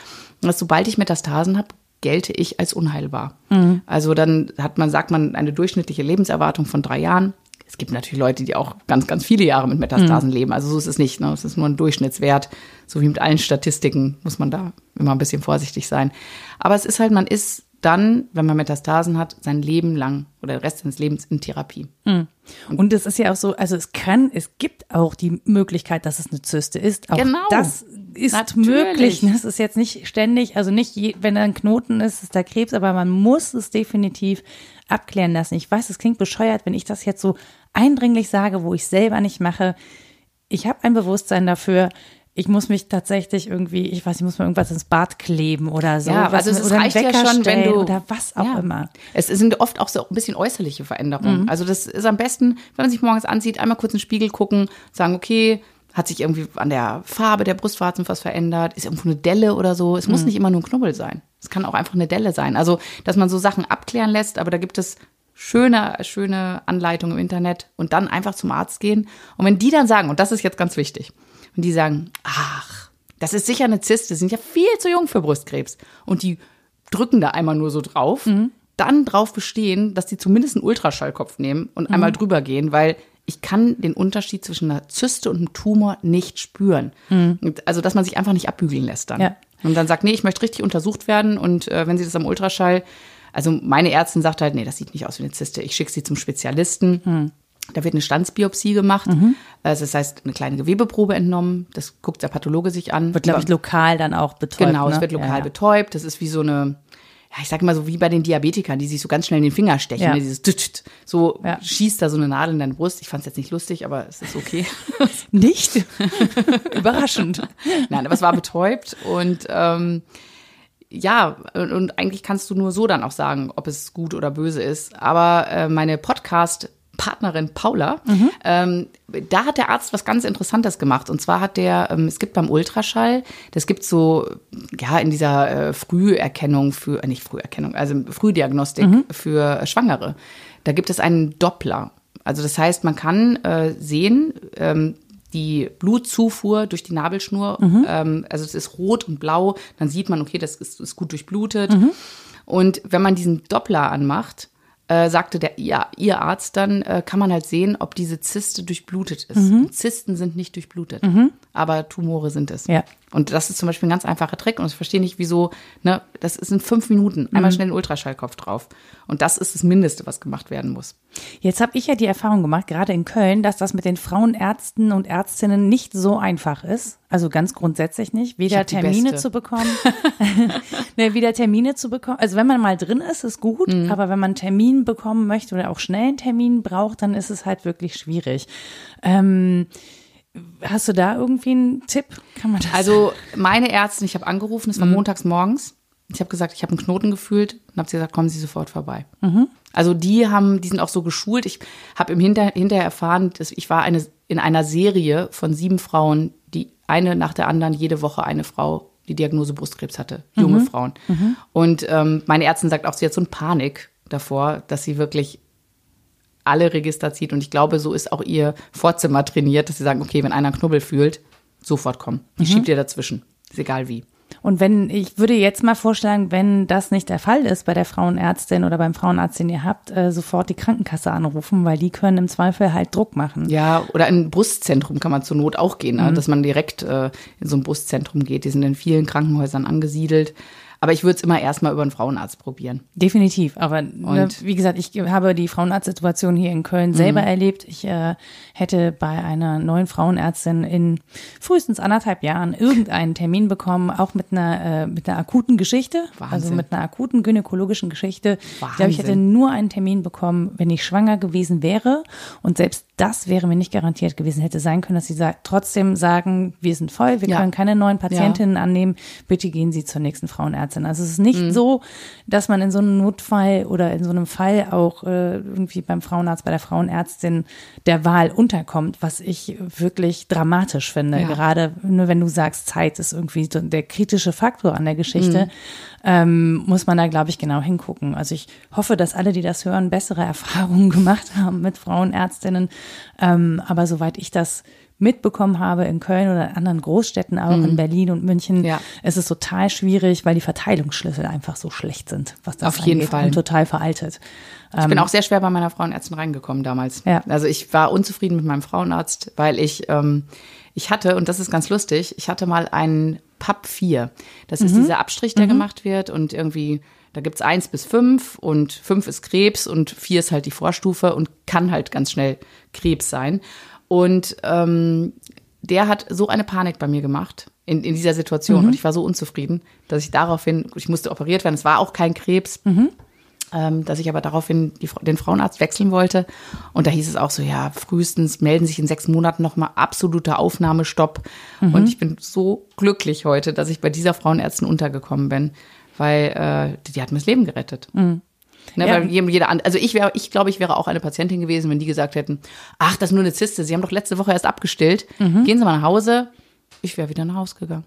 dass sobald ich Metastasen habe, gelte ich als unheilbar. Hm. Also dann hat man, sagt man, eine durchschnittliche Lebenserwartung von drei Jahren. Es gibt natürlich Leute, die auch ganz, ganz viele Jahre mit Metastasen leben. Also so ist es nicht. Ne? Es ist nur ein Durchschnittswert. So wie mit allen Statistiken muss man da immer ein bisschen vorsichtig sein. Aber es ist halt, man ist dann, wenn man Metastasen hat, sein Leben lang oder den Rest seines Lebens in Therapie. Und es ist ja auch so, also es kann, es gibt auch die Möglichkeit, dass es eine Zyste ist. Auch Genau. das ist Natürlich. möglich. Das ist jetzt nicht ständig, also nicht, je, wenn da ein Knoten ist, ist da Krebs, aber man muss es definitiv abklären lassen. Ich weiß, es klingt bescheuert, wenn ich das jetzt so eindringlich sage, wo ich selber nicht mache. Ich habe ein Bewusstsein dafür. Ich muss mich tatsächlich irgendwie, ich weiß, ich muss mir irgendwas ins Bad kleben oder so. Ja, also es reicht ja schon, wenn du oder was auch ja. immer. Es sind oft auch so ein bisschen äußerliche Veränderungen. Also das ist am besten, wenn man sich morgens ansieht, einmal kurz in den Spiegel gucken, sagen, okay, hat sich irgendwie an der Farbe der Brustwarzen was verändert, ist irgendwo eine Delle oder so. Es muss nicht immer nur ein Knubbel sein. Es kann auch einfach eine Delle sein. Also, dass man so Sachen abklären lässt, aber da gibt es schöne, schöne Anleitungen im Internet und dann einfach zum Arzt gehen. Und wenn die dann sagen, und das ist jetzt ganz wichtig, wenn die sagen, ach, das ist sicher eine Zyste, sind ja viel zu jung für Brustkrebs. Und die drücken da einmal nur so drauf, dann drauf bestehen, dass die zumindest einen Ultraschallkopf nehmen und einmal drüber gehen, weil ich kann den Unterschied zwischen einer Zyste und einem Tumor nicht spüren. Und Also, dass man sich einfach nicht abbügeln lässt dann. Ja. Und dann sagt, nee, ich möchte richtig untersucht werden und äh, wenn sie das am Ultraschall, also meine Ärztin sagt halt, nee, das sieht nicht aus wie eine Zyste, ich schicke sie zum Spezialisten. Da wird eine Standsbiopsie gemacht. Also das heißt, eine kleine Gewebeprobe entnommen. Das guckt der Pathologe sich an. Wird, glaube ich, lokal dann auch betäubt. Genau, ne? es wird lokal Ja, ja. betäubt. Das ist wie so eine, ja, ich sage mal so wie bei den Diabetikern, die sich so ganz schnell in den Finger stechen. Ja. Ne? Dieses tüt. so Ja. schießt da so eine Nadel in deine Brust. Ich fand es jetzt nicht lustig, aber es ist okay. Nicht? Überraschend. Nein, aber es war betäubt und ähm, ja, und, und eigentlich kannst du nur so dann auch sagen, ob es gut oder böse ist. Aber äh, meine Podcast Partnerin Paula, ähm, da hat der Arzt was ganz Interessantes gemacht. Und zwar hat der, ähm, es gibt beim Ultraschall, das gibt so, ja, in dieser äh, Früherkennung für, äh, nicht Früherkennung, also Frühdiagnostik für Schwangere. Da gibt es einen Doppler. Also das heißt, man kann äh, sehen, ähm, die Blutzufuhr durch die Nabelschnur, ähm, also es ist rot und blau, dann sieht man, okay, das ist, ist gut durchblutet. Und wenn man diesen Doppler anmacht, äh, sagte der ja, ihr Arzt dann, äh, kann man halt sehen, ob diese Zyste durchblutet ist. Und Zysten sind nicht durchblutet, aber Tumore sind es. Ja. Und das ist zum Beispiel ein ganz einfacher Trick und ich verstehe nicht, wieso, ne, das ist in fünf Minuten, einmal schnell den Ultraschallkopf drauf. Und das ist das Mindeste, was gemacht werden muss. Jetzt habe ich ja die Erfahrung gemacht, gerade in Köln, dass das mit den Frauenärzten und Ärztinnen nicht so einfach ist. Also ganz grundsätzlich nicht. Weder Termine Beste. zu bekommen. ne, weder Termine zu bekommen. Also wenn man mal drin ist, ist gut. Mhm. Aber wenn man einen Termin bekommen möchte oder auch schnell einen Termin braucht, dann ist es halt wirklich schwierig. Ähm, hast du da irgendwie einen Tipp? Kann man das? Also meine Ärztin, ich habe angerufen, es war montags morgens. Ich habe gesagt, ich habe einen Knoten gefühlt und habe sie gesagt, kommen Sie sofort vorbei. Also die haben, die sind auch so geschult. Ich habe im Hinter, hinterher erfahren, dass ich war eine, in einer Serie von sieben Frauen, die eine nach der anderen jede Woche eine Frau die Diagnose Brustkrebs hatte, junge Frauen. Und ähm, meine Ärztin sagt auch, sie hat so eine Panik davor, dass sie wirklich alle Register zieht. Und ich glaube, so ist auch ihr Vorzimmer trainiert, dass sie sagen, okay, wenn einer Knubbel fühlt, sofort kommen. Ich schieb dir dazwischen. Ist egal wie. Und wenn, ich würde jetzt mal vorschlagen, wenn das nicht der Fall ist bei der Frauenärztin oder beim Frauenarzt, den ihr habt, äh, sofort die Krankenkasse anrufen, weil die können im Zweifel halt Druck machen. Ja, oder in ein Brustzentrum kann man zur Not auch gehen, ne? dass man direkt äh, in so ein Brustzentrum geht. Die sind in vielen Krankenhäusern angesiedelt. Aber ich würde es immer erstmal über einen Frauenarzt probieren. Definitiv. Aber ne, Und- wie gesagt, ich habe die Frauenarztsituation hier in Köln selber Mhm. erlebt. Ich äh, hätte bei einer neuen Frauenärztin in frühestens anderthalb Jahren irgendeinen Termin bekommen, auch mit einer, äh, mit einer akuten Geschichte, also Wahnsinn. mit einer akuten gynäkologischen Geschichte. Ich glaube, ich hätte Wahnsinn. nur einen Termin bekommen, wenn ich schwanger gewesen wäre. Und selbst das wäre mir nicht garantiert gewesen. Hätte sein können, dass sie sa trotzdem sagen, wir sind voll, wir Ja. können keine neuen Patientinnen annehmen, bitte gehen Sie zur nächsten Frauenärztin. Also es ist nicht Mhm. so, dass man in so einem Notfall oder in so einem Fall auch äh, irgendwie beim Frauenarzt, bei der Frauenärztin der Wahl unterkommt, was ich wirklich dramatisch finde. Ja. Gerade nur wenn du sagst, Zeit ist irgendwie so der kritische Faktor an der Mhm. Geschichte, ähm, muss man da, glaube ich, genau hingucken. Also ich hoffe, dass alle, die das hören, bessere Erfahrungen gemacht haben mit Frauenärztinnen. Ähm, aber soweit ich das mitbekommen habe in Köln oder in anderen Großstädten, auch in Berlin und München, Mhm. Ja. ist es total schwierig, weil die Verteilungsschlüssel einfach so schlecht sind, was das Auf jeden angeht Fall. und total veraltet. Ich bin auch sehr schwer bei meiner Frauenärztin reingekommen damals. Ja. Also ich war unzufrieden mit meinem Frauenarzt, weil ich, ähm, ich hatte, und das ist ganz lustig, ich hatte mal einen PAP 4. Das ist dieser Abstrich, der gemacht wird und irgendwie, da gibt's eins bis fünf und fünf ist Krebs und vier ist halt die Vorstufe und kann halt ganz schnell Krebs sein. Und ähm, der hat so eine Panik bei mir gemacht in, in dieser Situation. Und ich war so unzufrieden, dass ich daraufhin, ich musste operiert werden, es war auch kein Krebs, ähm, dass ich aber daraufhin die, den Frauenarzt wechseln wollte. Und da hieß es auch so, ja, frühestens melden sich in sechs Monaten nochmal absoluter Aufnahmestopp. Und ich bin so glücklich heute, dass ich bei dieser Frauenärztin untergekommen bin, weil äh, die, die hat mir das Leben gerettet. Ne, Ja. weil jeder, also ich wäre, ich glaube, ich wäre auch eine Patientin gewesen, wenn die gesagt hätten, ach, das ist nur eine Zyste, Sie haben doch letzte Woche erst abgestillt, gehen Sie mal nach Hause. Ich wäre wieder nach Hause gegangen.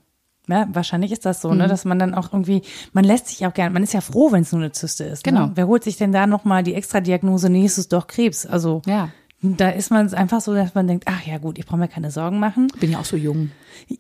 Ja, wahrscheinlich ist das so, Mhm. ne, dass man dann auch irgendwie, man lässt sich auch gerne, man ist ja froh, wenn es nur eine Zyste ist. Genau. Ne? Wer holt sich denn da nochmal die Extradiagnose, nee, es ist doch Krebs. Also Ja. Da ist man einfach so, dass man denkt, ach ja gut, ich brauche mir keine Sorgen machen. Bin ja auch so jung.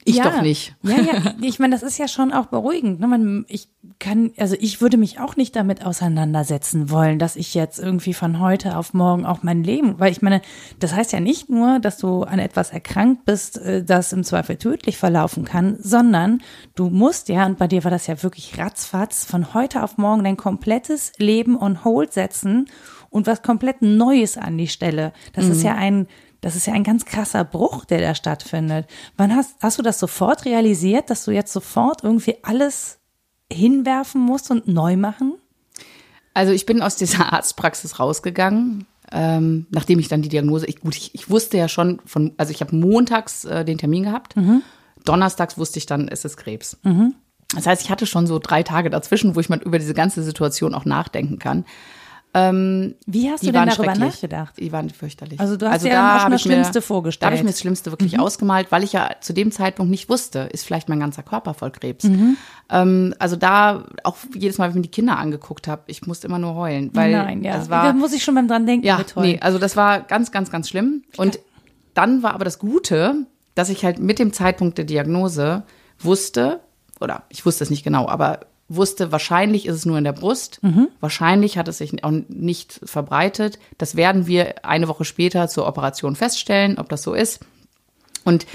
Ich ja, doch nicht. Ja, ja, ich meine, das ist ja schon auch beruhigend. Ne? Man, ich kann, also ich würde mich auch nicht damit auseinandersetzen wollen, dass ich jetzt irgendwie von heute auf morgen auch mein Leben, weil ich meine, das heißt ja nicht nur, dass du an etwas erkrankt bist, äh, das im Zweifel tödlich verlaufen kann, sondern du musst ja, und bei dir war das ja wirklich ratzfatz, von heute auf morgen dein komplettes Leben on hold setzen und was komplett Neues an die Stelle. Das ist ja ein, das ist ja ein ganz krasser Bruch, der da stattfindet. Wann hast, hast du das sofort realisiert, dass du jetzt sofort irgendwie alles hinwerfen musst und neu machen? Also ich bin aus dieser Arztpraxis rausgegangen, ähm, nachdem ich dann die Diagnose, ich, gut, ich, ich wusste ja schon von, also ich habe montags äh, den Termin gehabt, donnerstags wusste ich dann, es ist Krebs. Das heißt, ich hatte schon so drei Tage dazwischen, wo ich mal über diese ganze Situation auch nachdenken kann. Wie hast du denn darüber nachgedacht? Die waren fürchterlich. Also du hast dir dann auch das ich mir- Schlimmste vorgestellt. Mhm. Da habe ich mir das Schlimmste wirklich ausgemalt, weil ich ja zu dem Zeitpunkt nicht wusste, ist vielleicht mein ganzer Körper voll Krebs. Mhm. Ähm, also da auch jedes Mal, wenn ich mir die Kinder angeguckt habe, ich musste immer nur heulen, weil Nein, ja. es war da muss ich schon mal dran denken. ja, toll. nee, also das war ganz, ganz, ganz schlimm. Und dann war aber das Gute, dass ich halt mit dem Zeitpunkt der Diagnose wusste, oder ich wusste es nicht genau, aber wusste, wahrscheinlich ist es nur in der Brust, wahrscheinlich hat es sich auch nicht verbreitet. Das werden wir eine Woche später zur Operation feststellen, ob das so ist. Und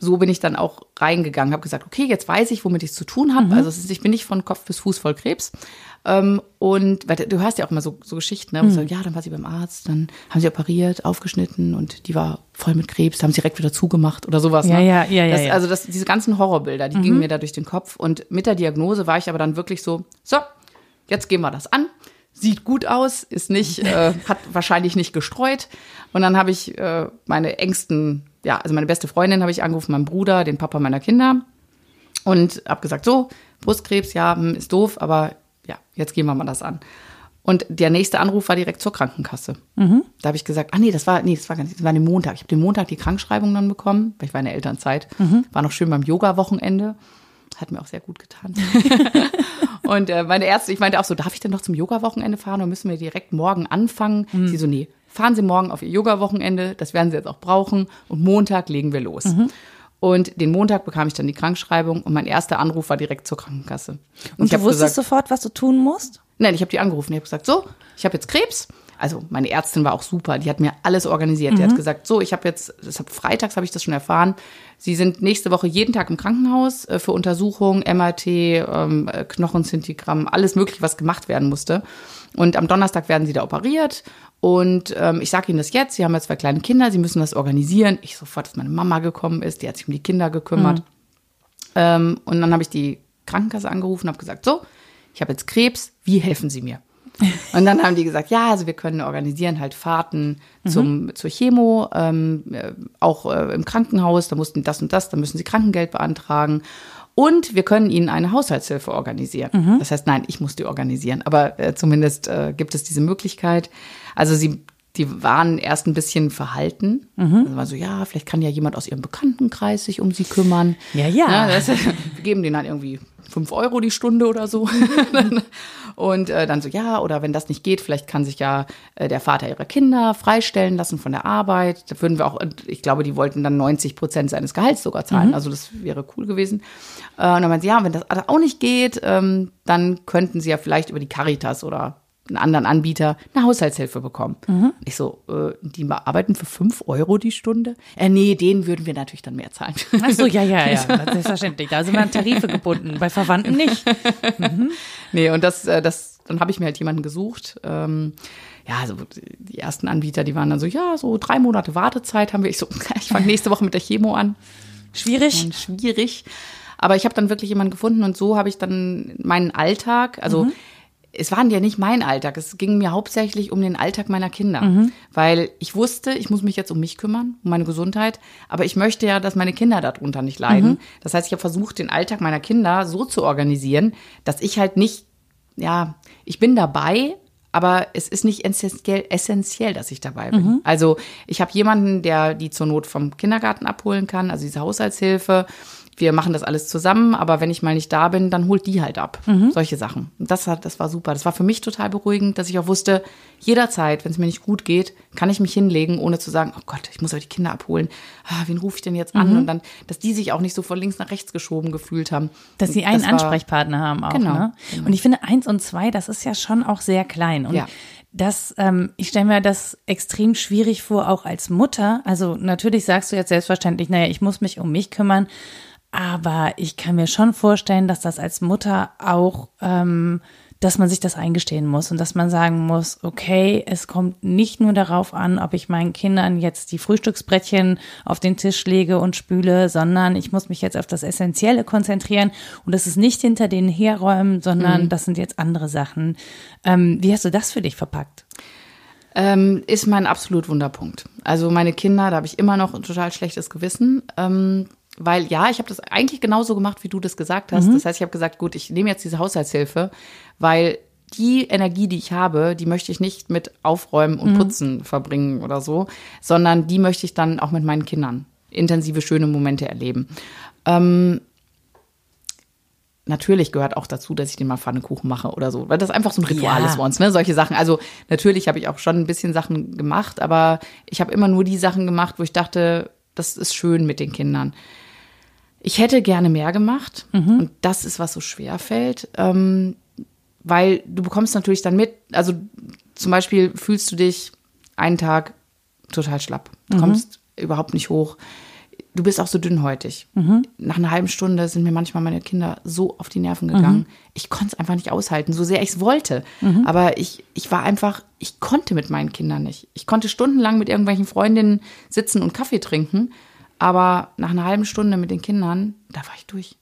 so bin ich dann auch reingegangen, habe gesagt, okay, jetzt weiß ich, womit ich es zu tun habe. Also es ist, ich bin nicht von Kopf bis Fuß voll Krebs. Ähm, und weil du hörst ja auch immer so, so Geschichten, ne? Und so, ja, dann war sie beim Arzt, dann haben sie operiert, aufgeschnitten und die war voll mit Krebs, da haben sie direkt wieder zugemacht oder sowas. Ja, ne? ja, ja, ja, Das, ja. Also das, diese ganzen Horrorbilder, die gingen mir da durch den Kopf. Und mit der Diagnose war ich aber dann wirklich so, so, jetzt gehen wir das an. Sieht gut aus, ist nicht, äh, hat wahrscheinlich nicht gestreut. Und dann habe ich äh, meine engsten, ja, also meine beste Freundin habe ich angerufen, meinen Bruder, den Papa meiner Kinder. Und habe gesagt, so, Brustkrebs, ja, hm, ist doof, aber ja, jetzt gehen wir mal das an. Und der nächste Anruf war direkt zur Krankenkasse. Da habe ich gesagt, ah nee, das war, nee, das war gar nicht, das war den Montag. Ich habe den Montag die Krankschreibung dann bekommen, weil ich war in der Elternzeit. War noch schön beim Yoga-Wochenende. Hat mir auch sehr gut getan. und äh, meine Ärzte, ich meinte auch so, darf ich denn noch zum Yoga-Wochenende fahren oder müssen wir direkt morgen anfangen? Sie so, nee, fahren Sie morgen auf Ihr Yoga-Wochenende, das werden Sie jetzt auch brauchen und Montag legen wir los. Und den Montag bekam ich dann die Krankschreibung und mein erster Anruf war direkt zur Krankenkasse. Und ich du wusstest gesagt, sofort, was du tun musst? Nein, ich habe die angerufen. Ich habe gesagt, so, ich habe jetzt Krebs. Also meine Ärztin war auch super, die hat mir alles organisiert. Die hat gesagt, so, ich habe jetzt, das hab, freitags habe ich das schon erfahren, Sie sind nächste Woche jeden Tag im Krankenhaus äh, für Untersuchungen, MRT, ähm, äh, Knochenszintigramm, alles mögliche, was gemacht werden musste. Und am Donnerstag werden Sie da operiert. Und ähm, ich sage Ihnen das jetzt, Sie haben ja zwei kleine Kinder, Sie müssen das organisieren. Ich sofort, dass meine Mama gekommen ist, die hat sich um die Kinder gekümmert. Ähm, und dann habe ich die Krankenkasse angerufen, habe gesagt, so, ich habe jetzt Krebs, wie helfen Sie mir? Und dann haben die gesagt, ja, also wir können organisieren halt Fahrten zum, zur Chemo, ähm, äh, auch äh, im Krankenhaus, da mussten das und das, da müssen sie Krankengeld beantragen. Und wir können ihnen eine Haushaltshilfe organisieren. Das heißt, nein, ich muss die organisieren, aber äh, zumindest äh, gibt es diese Möglichkeit. Also sie, die waren erst ein bisschen verhalten. Also war so, ja, vielleicht kann ja jemand aus ihrem Bekanntenkreis sich um sie kümmern. Ja, ja. das, wir geben denen dann irgendwie fünf Euro die Stunde oder so. Und äh, dann so, ja, oder wenn das nicht geht, vielleicht kann sich ja äh, der Vater ihrer Kinder freistellen lassen von der Arbeit. Da würden wir auch, ich glaube, die wollten dann 90 Prozent seines Gehalts sogar zahlen. Also das wäre cool gewesen. Äh, und dann meinte sie, ja, wenn das auch nicht geht, ähm, dann könnten sie ja vielleicht über die Caritas oder einen anderen Anbieter eine Haushaltshilfe bekommen. Ich so, äh, die arbeiten für fünf Euro die Stunde? Äh, nee, denen würden wir natürlich dann mehr zahlen. Ach so, ja, ja, ja, selbstverständlich. Da sind wir an Tarife gebunden, bei Verwandten nicht. Nee, und das, äh, das, dann habe ich mir halt jemanden gesucht. Ähm, ja, also die ersten Anbieter, die waren dann so, ja, so drei Monate Wartezeit haben wir. Ich so, ich fange nächste Woche mit der Chemo an. Schwierig. Und schwierig. Aber ich habe dann wirklich jemanden gefunden und so habe ich dann meinen Alltag, also es war ja nicht mein Alltag, es ging mir hauptsächlich um den Alltag meiner Kinder, weil ich wusste, ich muss mich jetzt um mich kümmern, um meine Gesundheit, aber ich möchte ja, dass meine Kinder darunter nicht leiden. Das heißt, ich habe versucht, den Alltag meiner Kinder so zu organisieren, dass ich halt nicht, ja, ich bin dabei, aber es ist nicht essentiell, essentiell dass ich dabei bin. Also ich habe jemanden, der die zur Not vom Kindergarten abholen kann, also diese Haushaltshilfe. Wir machen das alles zusammen, aber wenn ich mal nicht da bin, dann holt die halt ab. Solche Sachen. Und das, hat, das war super. Das war für mich total beruhigend, dass ich auch wusste, jederzeit, wenn es mir nicht gut geht, kann ich mich hinlegen, ohne zu sagen, oh Gott, ich muss aber die Kinder abholen. Ah, wen rufe ich denn jetzt an? Und dann, dass die sich auch nicht so von links nach rechts geschoben gefühlt haben. Dass sie einen das war- Ansprechpartner haben auch. Genau, Ne? Und ich finde, eins und zwei, das ist ja schon auch sehr klein. Und Ja. das, ähm, ich stelle mir das extrem schwierig vor, auch als Mutter. Also natürlich sagst du jetzt selbstverständlich, naja, ich muss mich um mich kümmern. Aber ich kann mir schon vorstellen, dass das als Mutter auch, ähm, dass man sich das eingestehen muss und dass man sagen muss, okay, es kommt nicht nur darauf an, ob ich meinen Kindern jetzt die Frühstücksbrettchen auf den Tisch lege und spüle, sondern ich muss mich jetzt auf das Essentielle konzentrieren und das ist nicht hinter denen herräumen, sondern das sind jetzt andere Sachen. Ähm, wie hast du das für dich verpackt? Ähm, ist mein absolut Wunderpunkt. Also meine Kinder, da habe ich immer noch ein total schlechtes Gewissen. Ähm, weil ja, ich habe das eigentlich genauso gemacht, wie du das gesagt hast. Das heißt, ich habe gesagt, gut, ich nehme jetzt diese Haushaltshilfe, weil die Energie, die ich habe, die möchte ich nicht mit Aufräumen und Putzen verbringen oder so, sondern die möchte ich dann auch mit meinen Kindern intensive, schöne Momente erleben. Ähm, natürlich gehört auch dazu, dass ich den mal Pfannekuchen mache oder so, weil das einfach so ein Ritual Ja. ist bei uns, ne? Solche Sachen. Also natürlich habe ich auch schon ein bisschen Sachen gemacht, aber ich habe immer nur die Sachen gemacht, wo ich dachte, das ist schön mit den Kindern. Ich hätte gerne mehr gemacht und das ist, was so schwer fällt, ähm, weil du bekommst natürlich dann mit, also zum Beispiel fühlst du dich einen Tag total schlapp, du kommst überhaupt nicht hoch. Du bist auch so dünnhäutig. Nach einer halben Stunde sind mir manchmal meine Kinder so auf die Nerven gegangen. Ich konnte es einfach nicht aushalten, so sehr ich es wollte. Aber ich, ich war einfach, ich konnte mit meinen Kindern nicht. Ich konnte stundenlang mit irgendwelchen Freundinnen sitzen und Kaffee trinken. Aber nach einer halben Stunde mit den Kindern, da war ich durch.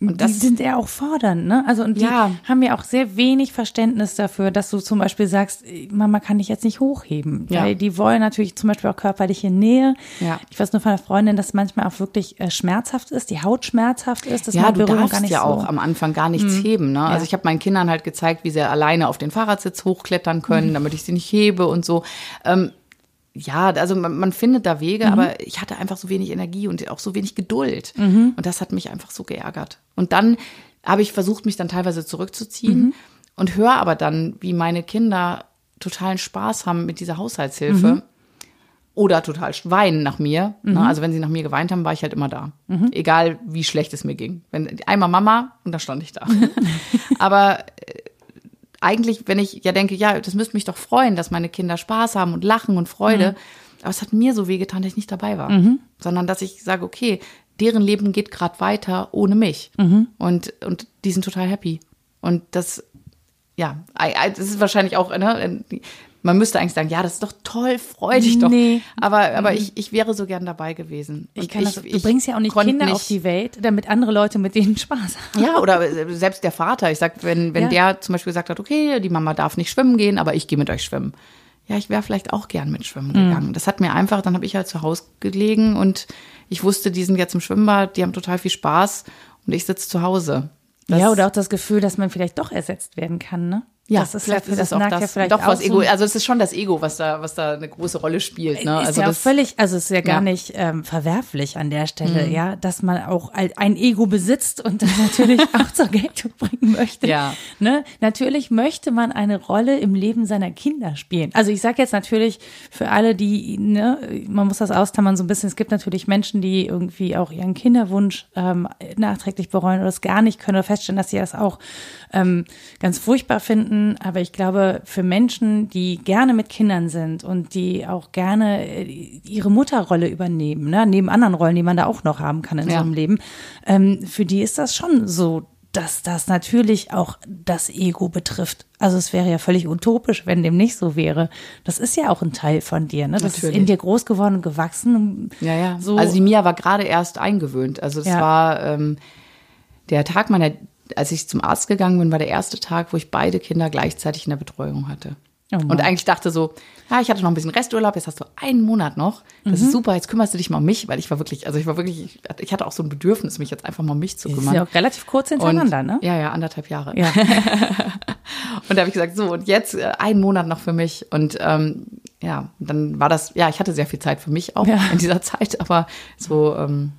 Und die sind ja auch fordernd, ne? Also und die Ja. haben ja auch sehr wenig Verständnis dafür, dass du zum Beispiel sagst, Mama kann dich jetzt nicht hochheben, Ja. weil die wollen natürlich zum Beispiel auch körperliche Nähe. Ja. Ich weiß nur von einer Freundin, dass es manchmal auch wirklich äh, schmerzhaft ist, die Haut schmerzhaft ist, dass ja, du Berührung darfst gar nicht ja so. auch am Anfang gar nichts heben. Ne? Also ich habe meinen Kindern halt gezeigt, wie sie alleine auf den Fahrradsitz hochklettern können, damit ich sie nicht hebe und so. Ähm, ja, also man, man findet da Wege, aber ich hatte einfach so wenig Energie und auch so wenig Geduld. Und das hat mich einfach so geärgert. Und dann habe ich versucht, mich dann teilweise zurückzuziehen und höre aber dann, wie meine Kinder totalen Spaß haben mit dieser Haushaltshilfe oder total weinen nach mir. Ne? Also wenn sie nach mir geweint haben, war ich halt immer da. Egal wie schlecht es mir ging. Wenn einmal Mama und dann stand ich da. Aber äh, eigentlich, wenn ich ja denke, ja, das müsste mich doch freuen, dass meine Kinder Spaß haben und lachen und Freude. Aber es hat mir so wehgetan, dass ich nicht dabei war. Sondern dass ich sage, okay, deren Leben geht gerade weiter ohne mich. Und, und die sind total happy. Und das, ja, das ist wahrscheinlich auch, ne, man müsste eigentlich sagen, ja, das ist doch toll, freu dich doch. Nee. Aber, aber ich, ich wäre so gern dabei gewesen. Ich kann das, du bringst ja auch nicht Kinder nicht- auf die Welt, damit andere Leute mit denen Spaß haben. Ja, oder selbst der Vater. Ich sag, wenn, wenn Ja. der zum Beispiel gesagt hat, okay, die Mama darf nicht schwimmen gehen, aber ich gehe mit euch schwimmen. Ja, ich wäre vielleicht auch gern mit schwimmen Mhm. gegangen. Das hat mir einfach, dann habe ich halt zu Hause gelegen und ich wusste, die sind jetzt im Schwimmbad, die haben total viel Spaß und ich sitze zu Hause. Das- ja, oder auch das Gefühl, dass man vielleicht doch ersetzt werden kann, ne? Ja, das ist vielleicht ja, das es auch das. ja vielleicht doch auch was Ego. Also es ist schon das Ego, was da, was da eine große Rolle spielt. Ne? ist Also ja das, völlig, also es ist ja gar Ja. Mhm. nicht ähm, verwerflich an der Stelle, ja, dass man auch ein ein Ego besitzt und das natürlich auch zur Geltung bringen möchte. Ja. Ne? Natürlich möchte man eine Rolle im Leben seiner Kinder spielen. Also ich sage jetzt natürlich für alle, die, ne, man muss das austammern so ein bisschen. Es gibt natürlich Menschen, die irgendwie auch ihren Kinderwunsch ähm, nachträglich bereuen oder es gar nicht können oder feststellen, dass sie das auch ähm, ganz furchtbar finden. Aber ich glaube, für Menschen, die gerne mit Kindern sind und die auch gerne äh, ihre Mutterrolle übernehmen, ne, neben anderen Rollen, die man da auch noch haben kann in Ja. so einem Leben, ähm, für die ist das schon so, dass das natürlich auch das Ego betrifft. Also es wäre ja völlig utopisch, wenn dem nicht so wäre. Das ist ja auch ein Teil von dir, ne? Das ist Natürlich. in dir groß geworden und gewachsen. Ja, ja. So, Also die Mia war gerade erst eingewöhnt. Also es Ja. war ähm, der Tag meiner, als ich zum Arzt gegangen bin, war der erste Tag, wo ich beide Kinder gleichzeitig in der Betreuung hatte. Oh und eigentlich dachte so, ja, ich hatte noch ein bisschen Resturlaub, jetzt hast du einen Monat noch. Das Mhm. ist super, jetzt kümmerst du dich mal um mich, weil ich war wirklich, also ich war wirklich, ich hatte auch so ein Bedürfnis, mich jetzt einfach mal um mich zu das ist kümmern. ja auch relativ kurz hintereinander, ne? Ja, ja, anderthalb Jahre. Ja. Und da habe ich gesagt, so, und jetzt äh, einen Monat noch für mich. Und ähm, ja, dann war das, ja, ich hatte sehr viel Zeit für mich auch Ja. in dieser Zeit, aber so, ähm,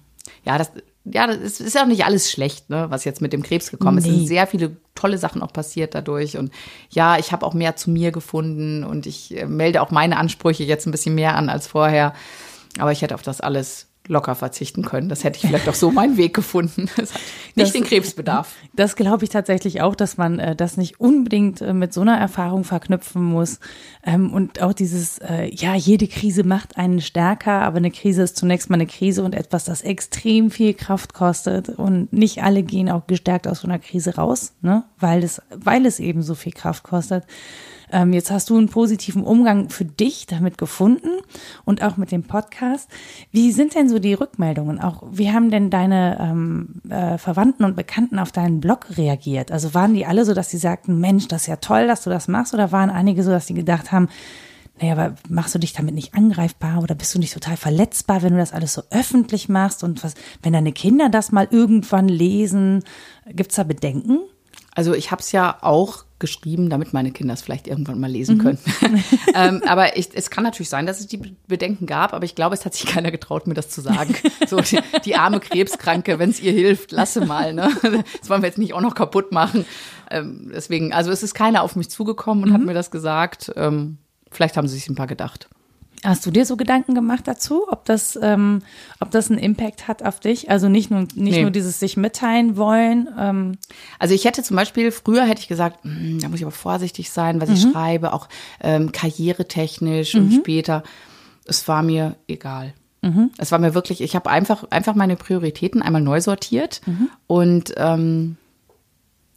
ja, das, ja, das ist, ja auch nicht alles schlecht, ne, was jetzt mit dem Krebs gekommen ist. Es Nee. sind sehr viele tolle Sachen auch passiert dadurch. Und ja, ich habe auch mehr zu mir gefunden und ich äh, melde auch meine Ansprüche jetzt ein bisschen mehr an als vorher. Aber ich hätte auf das alles locker verzichten können. Das hätte ich vielleicht auch so meinen Weg gefunden. Nicht Das- den Krebsbedarf. Das glaube ich tatsächlich auch, dass man äh, das nicht unbedingt äh, mit so einer Erfahrung verknüpfen muss. Ähm, und auch dieses, äh, ja, jede Krise macht einen stärker, aber eine Krise ist zunächst mal eine Krise und etwas, das extrem viel Kraft kostet. Und nicht alle gehen auch gestärkt aus so einer Krise raus, ne? weil, es, weil es eben so viel Kraft kostet. Ähm, jetzt hast du einen positiven Umgang für dich damit gefunden und auch mit dem Podcast. Wie sind denn so die Rückmeldungen? Auch wie haben denn deine ähm, äh, Verwandten und Bekannten auf deinen Blog reagiert? Also waren die alle so, dass sie sagten, Mensch, das ist ja toll, dass du das machst? Oder waren einige so, dass sie gedacht haben, naja, aber machst du dich damit nicht angreifbar oder bist du nicht total verletzbar, wenn du das alles so öffentlich machst? Und was, wenn deine Kinder das mal irgendwann lesen, gibt's da Bedenken? Also ich habe es ja auch geschrieben, damit meine Kinder es vielleicht irgendwann mal lesen können. ähm, aber ich, es kann natürlich sein, dass es die Bedenken gab, aber ich glaube, es hat sich keiner getraut, mir das zu sagen. So die, die arme Krebskranke, wenn es ihr hilft, lasse mal. Ne? Das wollen wir jetzt nicht auch noch kaputt machen. Ähm, deswegen, also es ist keiner auf mich zugekommen und hat mir das gesagt. Ähm, vielleicht haben sie sich ein paar gedacht. Hast du dir so Gedanken gemacht dazu, ob das, ähm, ob das einen Impact hat auf dich? Also nicht nur, nicht Nee. nur dieses sich mitteilen wollen. Ähm, Also ich hätte zum Beispiel, früher hätte ich gesagt, "Hm, da muss ich aber vorsichtig sein, was ich schreibe, auch ähm, karrieretechnisch und später. Es war mir egal. Es war mir wirklich, ich habe einfach, einfach meine Prioritäten einmal neu sortiert und ähm,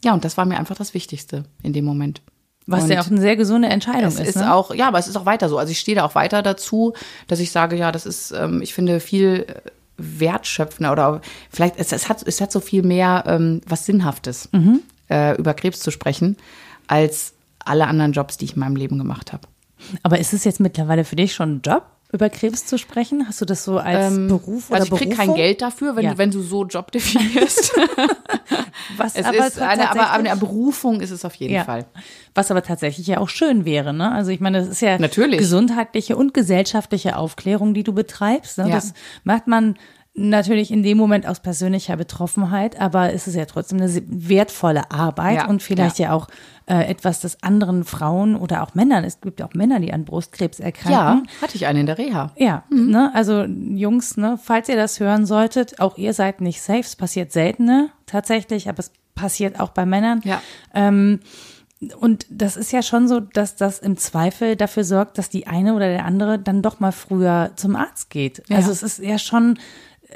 ja, und das war mir einfach das Wichtigste in dem Moment. Was und ja auch eine sehr gesunde Entscheidung es ist. ist ne? auch, ja, aber es ist auch weiter so. Also ich stehe da auch weiter dazu, dass ich sage, ja, das ist, ähm, ich finde viel äh, wertschöpfender oder vielleicht, es, es, hat, es hat so viel mehr ähm, was Sinnhaftes, Mhm. äh, über Krebs zu sprechen, als alle anderen Jobs, die ich in meinem Leben gemacht habe. Aber ist es jetzt mittlerweile für dich schon ein Job, über Krebs zu sprechen? Hast du das so als Beruf oder Also ich kriege kein? Geld dafür, wenn, Ja. du, wenn du so Job definierst. Was es aber ist eine, aber eine Berufung ist es auf jeden ja. Fall. Was aber tatsächlich ja auch schön wäre, ne? Also ich meine, das ist ja Natürlich. gesundheitliche und gesellschaftliche Aufklärung, die du betreibst. Ne? Ja. Das macht man natürlich in dem Moment aus persönlicher Betroffenheit, aber es ist ja trotzdem eine wertvolle Arbeit Ja, und vielleicht ja, auch äh, etwas, das anderen Frauen oder auch Männern, es gibt ja auch Männer, die an Brustkrebs Ja, erkranken. hatte ich eine in der Reha. Ja, Mhm. ne, also Jungs, ne, falls ihr das hören solltet, auch ihr seid nicht safe, es passiert selten, ne, tatsächlich, aber es passiert auch bei Männern. Ja. Ähm, und das ist ja schon so, dass das im Zweifel dafür sorgt, dass die eine oder der andere dann doch mal früher zum Arzt geht. Ja. Also es ist ja schon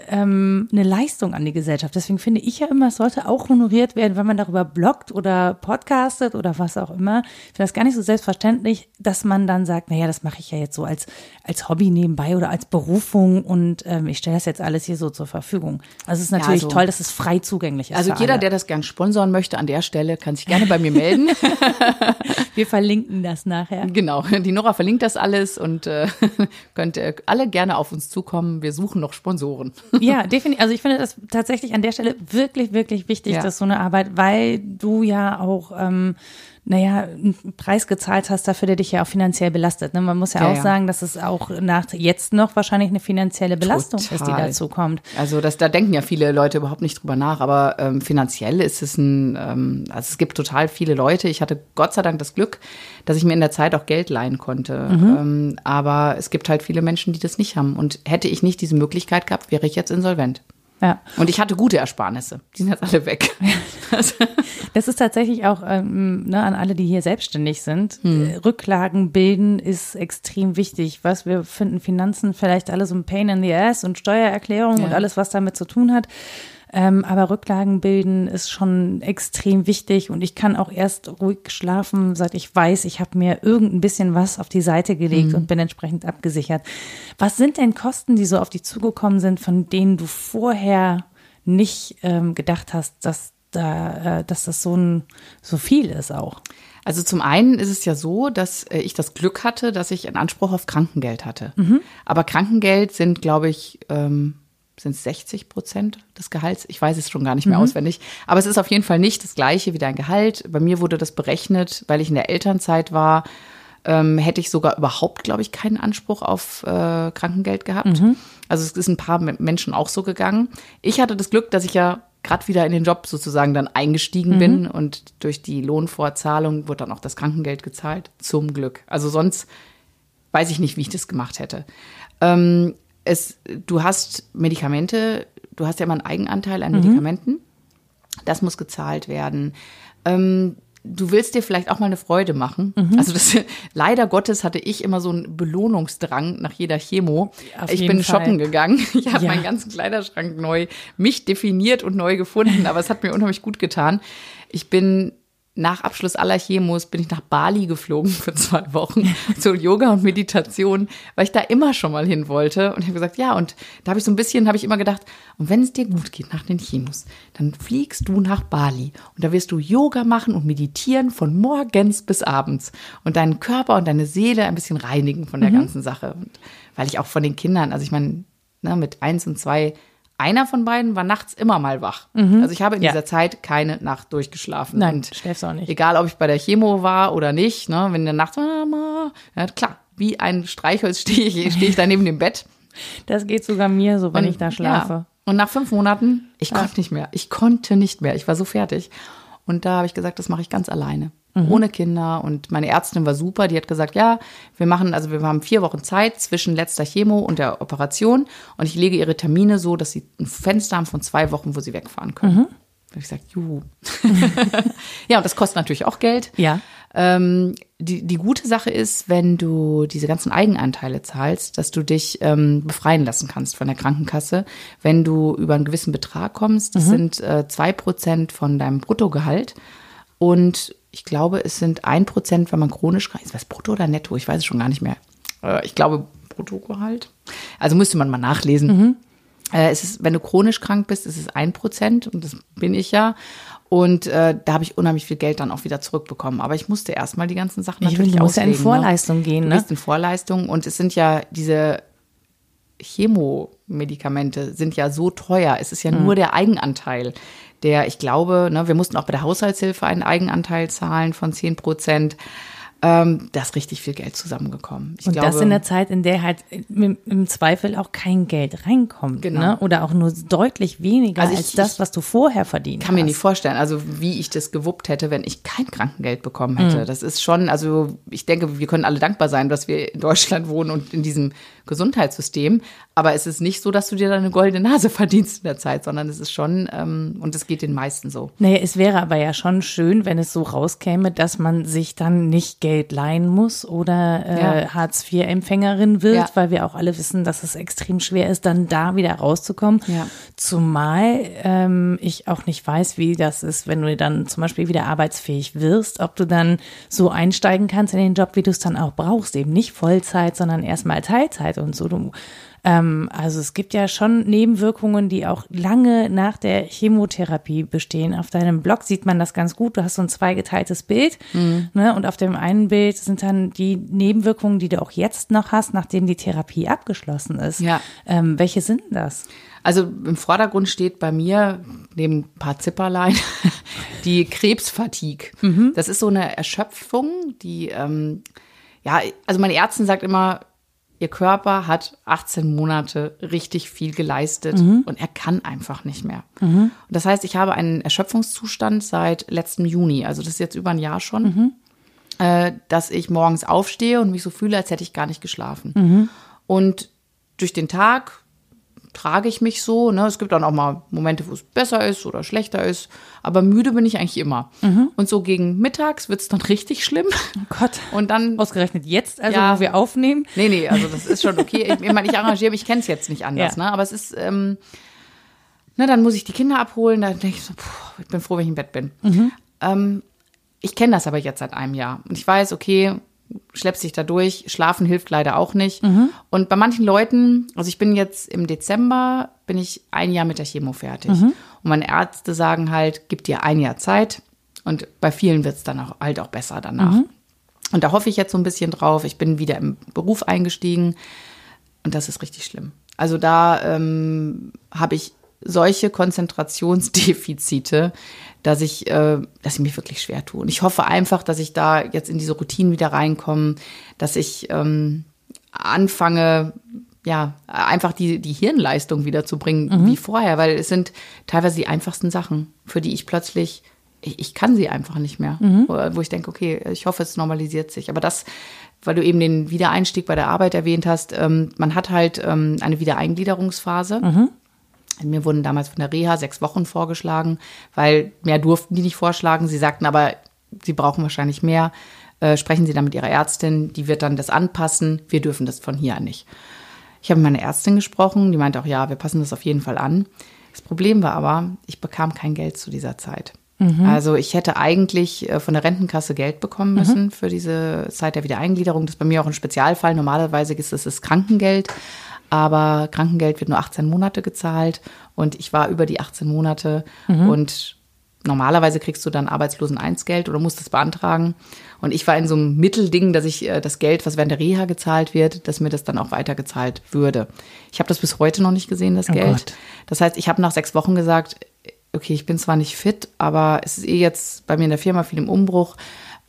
ähm, eine Leistung an die Gesellschaft. Deswegen finde ich ja immer, es sollte auch honoriert werden, wenn man darüber bloggt oder podcastet oder was auch immer. Ich finde das gar nicht so selbstverständlich, dass man dann sagt, naja, das mache ich ja jetzt so als, als Hobby nebenbei oder als Berufung und ähm, ich stelle das jetzt alles hier so zur Verfügung. Also es ist natürlich also- toll, dass es frei zugänglich ist. Also jeder, der das gern sponsoren möchte an der Stelle, kann sich gerne bei mir melden. Wir verlinken das nachher. genau, die Nora verlinkt das alles und äh, könnt ihr alle gerne auf uns zukommen. Wir suchen noch Sponsoren. Ja, definitiv. Also ich finde das tatsächlich an der Stelle wirklich, wirklich wichtig, Ja. dass so eine Arbeit, weil du ja auch, ähm, naja, einen Preis gezahlt hast dafür, der dich ja auch finanziell belastet. Ne? Man muss ja, Ja, auch ja. sagen, dass es auch nach jetzt noch wahrscheinlich eine finanzielle Belastung ist, die Total. dazu kommt. Also das, da denken ja viele Leute überhaupt nicht drüber nach, aber ähm, finanziell ist es ein, ähm, also es gibt total viele Leute. Ich hatte Gott sei Dank das Glück, dass ich mir in der Zeit auch Geld leihen konnte. Ähm, aber es gibt halt viele Menschen, die das nicht haben. Und hätte ich nicht diese Möglichkeit gehabt, wäre ich jetzt insolvent. Ja. Und ich hatte gute Ersparnisse. Die sind jetzt alle weg. Das ist tatsächlich auch ähm, ne, an alle, die hier selbstständig sind. Hm. Äh, Rücklagen bilden ist extrem wichtig. Was wir finden, Finanzen vielleicht alles so ein Pain in the ass und Steuererklärung Ja. und alles, was damit zu tun hat. Ähm, aber Rücklagen bilden ist schon extrem wichtig und ich kann auch erst ruhig schlafen, seit ich weiß, ich habe mir irgendein bisschen was auf die Seite gelegt und bin entsprechend abgesichert. Was sind denn Kosten, die so auf dich zugekommen sind, von denen du vorher nicht ähm, gedacht hast, dass da, äh, dass das so ein so viel ist auch? Also zum einen ist es ja so, dass äh, ich das Glück hatte, dass ich einen Anspruch auf Krankengeld hatte. Aber Krankengeld sind, glaube ich, ähm, sind 60 Prozent des Gehalts. Ich weiß es schon gar nicht mehr auswendig. Aber es ist auf jeden Fall nicht das gleiche wie dein Gehalt. Bei mir wurde das berechnet, weil ich in der Elternzeit war, ähm, hätte ich sogar überhaupt, glaube ich, keinen Anspruch auf äh, Krankengeld gehabt. Also es ist ein paar Me- Menschen auch so gegangen. Ich hatte das Glück, dass ich ja gerade wieder in den Job sozusagen dann eingestiegen bin und durch die Lohnfortzahlung wurde dann auch das Krankengeld gezahlt. Zum Glück. Also sonst weiß ich nicht, wie ich das gemacht hätte. Ähm, es, du hast Medikamente, du hast ja immer einen Eigenanteil an Medikamenten. Das muss gezahlt werden. Ähm, du willst dir vielleicht auch mal eine Freude machen. Also das, leider Gottes hatte ich immer so einen Belohnungsdrang nach jeder Chemo. Auf ich bin Fall. shoppen gegangen. Ich habe Ja. meinen ganzen Kleiderschrank neu, mich definiert und neu gefunden, aber es hat mir unheimlich gut getan. Ich bin nach Abschluss aller Chemos bin ich nach Bali geflogen für zwei Wochen zu Yoga und Meditation, weil ich da immer schon mal hin wollte. Und ich habe gesagt, ja, und da habe ich so ein bisschen, habe ich immer gedacht, und wenn es dir gut geht nach den Chemos, dann fliegst du nach Bali und da wirst du Yoga machen und meditieren von morgens bis abends und deinen Körper und deine Seele ein bisschen reinigen von der ganzen Sache. Und weil ich auch von den Kindern, also ich meine, ne, mit eins und zwei, einer von beiden war nachts immer mal wach. Also ich habe in Ja. dieser Zeit keine Nacht durchgeschlafen. Nein, und schläfst auch nicht. Egal, ob ich bei der Chemo war oder nicht, ne, wenn der Nacht, Mama, ja, klar, wie ein Streichholz stehe ich, stehe ich da neben dem Bett. Das geht sogar mir so, wenn Und- ich da schlafe. Ja. Und nach fünf Monaten, ich konnte nicht mehr. Ich konnte nicht mehr. Ich war so fertig. Und da habe ich gesagt, das mache ich ganz alleine. Ohne Kinder. Und meine Ärztin war super. Die hat gesagt, ja, wir machen, also wir haben vier Wochen Zeit zwischen letzter Chemo und der Operation. Und ich lege ihre Termine so, dass sie ein Fenster haben von zwei Wochen, wo sie wegfahren können. Da habe ich gesagt, juhu. ja, und das kostet natürlich auch Geld. Ja. Ähm, die, die gute Sache ist, wenn du diese ganzen Eigenanteile zahlst, dass du dich ähm, befreien lassen kannst von der Krankenkasse, wenn du über einen gewissen Betrag kommst. Das sind äh, zwei Prozent von deinem Bruttogehalt. Und ich glaube, es sind ein Prozent, wenn man chronisch krank ist. Was Brutto oder Netto? Ich weiß es schon gar nicht mehr. Äh, ich glaube, Bruttogehalt. Also müsste man mal nachlesen. Äh, es ist, wenn du chronisch krank bist, ist es ein Prozent und das bin ich ja. Und äh, da habe ich unheimlich viel Geld dann auch wieder zurückbekommen. Aber ich musste erstmal die ganzen Sachen Ich natürlich du musst ja in auslegen, Vorleistung ne? gehen, Du ne? gehst in Vorleistung und es sind ja diese Chemomedikamente sind ja so teuer. Es ist ja Mhm. nur der Eigenanteil, der, ich glaube, ne, wir mussten auch bei der Haushaltshilfe einen Eigenanteil zahlen von 10 Prozent. Ähm, da ist richtig viel Geld zusammengekommen. Ich Und glaube, das in der Zeit, in der halt im, im Zweifel auch kein Geld reinkommt. Genau. Ne? Oder auch nur deutlich weniger Also ich- als das, was du vorher verdient kann mir hast. nicht vorstellen, also wie ich das gewuppt hätte, wenn ich kein Krankengeld bekommen hätte. Das ist schon, also ich denke, wir können alle dankbar sein, dass wir in Deutschland wohnen und in diesem Gesundheitssystem. Aber es ist nicht so, dass du dir deine goldene Nase verdienst in der Zeit, sondern es ist schon, ähm, und es geht den meisten so. Naja, es wäre aber ja schon schön, wenn es so rauskäme, dass man sich dann nicht Geld leihen muss oder äh, Ja. Hartz-IV-Empfängerin wird, Ja. weil wir auch alle wissen, dass es extrem schwer ist, dann da wieder rauszukommen. Ja. Zumal ähm, ich auch nicht weiß, wie das ist, wenn du dann zum Beispiel wieder arbeitsfähig wirst, ob du dann so einsteigen kannst in den Job, wie du es dann auch brauchst. Eben nicht Vollzeit, sondern erstmal Teilzeit und so. Ähm, also es gibt ja schon Nebenwirkungen, die auch lange nach der Chemotherapie bestehen. Auf deinem Blog sieht man das ganz gut. Du hast so ein zweigeteiltes Bild. Ne? Und auf dem einen Bild sind dann die Nebenwirkungen, die du auch jetzt noch hast, nachdem die Therapie abgeschlossen ist. Ja. Ähm, welche sind das? Also im Vordergrund steht bei mir, neben ein paar Zipperlein, die Krebsfatigue. Das ist so eine Erschöpfung, die, ähm, ja, also meine Ärztin sagt immer, ihr Körper hat 18 Monate richtig viel geleistet und er kann einfach nicht mehr. Und das heißt, ich habe einen Erschöpfungszustand seit letztem Juni, also das ist jetzt über ein Jahr schon, äh, dass ich morgens aufstehe und mich so fühle, als hätte ich gar nicht geschlafen. Und durch den Tag trage ich mich so. Ne? Es gibt dann auch mal Momente, wo es besser ist oder schlechter ist. Aber müde bin ich eigentlich immer. Und so gegen mittags wird es dann richtig schlimm. Oh Gott. Und dann. Ausgerechnet jetzt, also Ja. wo wir aufnehmen. Nee, nee, also das ist schon okay. Ich, ich meine, ich arrangiere mich, ich kenne es jetzt nicht anders, Ja. ne? Aber es ist, ähm, ne, dann muss ich die Kinder abholen, dann denke ich so, puh, ich bin froh, wenn ich im Bett bin. Ähm, ich kenne das aber jetzt seit einem Jahr. Und ich weiß, okay, schleppst dich da durch, schlafen hilft leider auch nicht. Und bei manchen Leuten, also ich bin jetzt im Dezember, bin ich ein Jahr mit der Chemo fertig. Und meine Ärzte sagen halt, gib dir ein Jahr Zeit. Und bei vielen wird es dann auch halt auch besser danach. Und da hoffe ich jetzt so ein bisschen drauf. Ich bin wieder im Beruf eingestiegen und das ist richtig schlimm. Also da ähm, habe ich solche Konzentrationsdefizite, dass ich, äh, dass ich mich wirklich schwer tue. Und ich hoffe einfach, dass ich da jetzt in diese Routinen wieder reinkomme, dass ich ähm, anfange, ja, einfach die, die Hirnleistung wieder zu bringen wie vorher, weil es sind teilweise die einfachsten Sachen, für die ich plötzlich, ich, ich kann sie einfach nicht mehr. Wo, wo ich denke, okay, ich hoffe, es normalisiert sich. Aber das, weil du eben den Wiedereinstieg bei der Arbeit erwähnt hast, ähm, man hat halt ähm, eine Wiedereingliederungsphase. Mir wurden damals von der Reha sechs Wochen vorgeschlagen, weil mehr durften die nicht vorschlagen. Sie sagten aber, sie brauchen wahrscheinlich mehr. Äh, sprechen Sie dann mit Ihrer Ärztin, die wird dann das anpassen. Wir dürfen das von hier an nicht. Ich habe mit meiner Ärztin gesprochen, die meinte auch, ja, wir passen das auf jeden Fall an. Das Problem war aber, ich bekam kein Geld zu dieser Zeit. Also ich hätte eigentlich äh, von der Rentenkasse Geld bekommen müssen für diese Zeit der Wiedereingliederung. Das ist bei mir auch ein Spezialfall. Normalerweise ist es das Krankengeld, aber Krankengeld wird nur 18 Monate gezahlt und ich war über die 18 Monate und normalerweise kriegst du dann Arbeitslosen-Eins-Geld oder musst es beantragen. Und ich war in so einem Mittelding, dass ich äh, das Geld, was während der Reha gezahlt wird, dass mir das dann auch weitergezahlt würde. Ich habe das bis heute noch nicht gesehen, das Oh Geld. Gott. Das heißt, ich habe nach sechs Wochen gesagt, okay, ich bin zwar nicht fit, aber es ist eh jetzt bei mir in der Firma viel im Umbruch.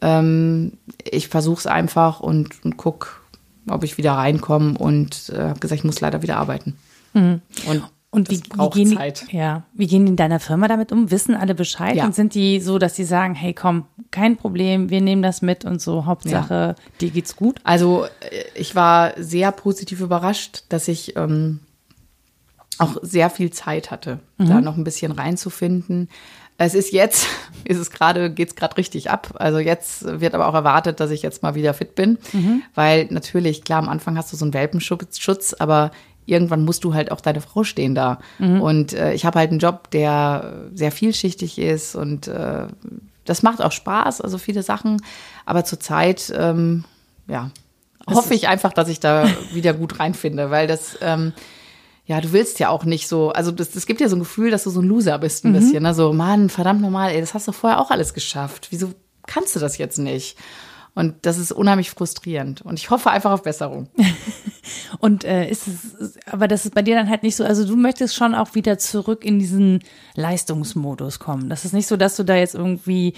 Ähm, ich versuche es einfach und, und guck, ob ich wieder reinkomme und äh, habe gesagt, ich muss leider wieder arbeiten. Und, Und das wie, wie, gehen Zeit. Die, ja, wie gehen die in deiner Firma damit um? Wissen alle Bescheid? Ja. Und sind die so, dass sie sagen, hey komm, kein Problem, wir nehmen das mit und so, Hauptsache, dir geht's gut? Also äh, ich war sehr positiv überrascht, dass ich ähm, auch sehr viel Zeit hatte, da noch ein bisschen reinzufinden. Es ist jetzt, ist es gerade, geht's gerade richtig ab. Also jetzt wird aber auch erwartet, dass ich jetzt mal wieder fit bin, weil natürlich klar am Anfang hast du so einen Welpenschutz, Schutz, aber irgendwann musst du halt auch deine Frau stehen da. Und äh, ich habe halt einen Job, der sehr vielschichtig ist und äh, das macht auch Spaß, also viele Sachen. Aber zurzeit, ähm, ja, hoffe ich einfach, dass ich da wieder gut reinfinde, weil das, ähm, ja, du willst ja auch nicht so, also das, das gibt ja so ein Gefühl, dass du so ein Loser bist ein bisschen, ne? so, Mann, verdammt normal, ey, das hast du vorher auch alles geschafft. Wieso kannst du das jetzt nicht? Und das ist unheimlich frustrierend. Und ich hoffe einfach auf Besserung. Und äh, ist es, aber das ist bei dir dann halt nicht so, also du möchtest schon auch wieder zurück in diesen Leistungsmodus kommen. Das ist nicht so, dass du da jetzt irgendwie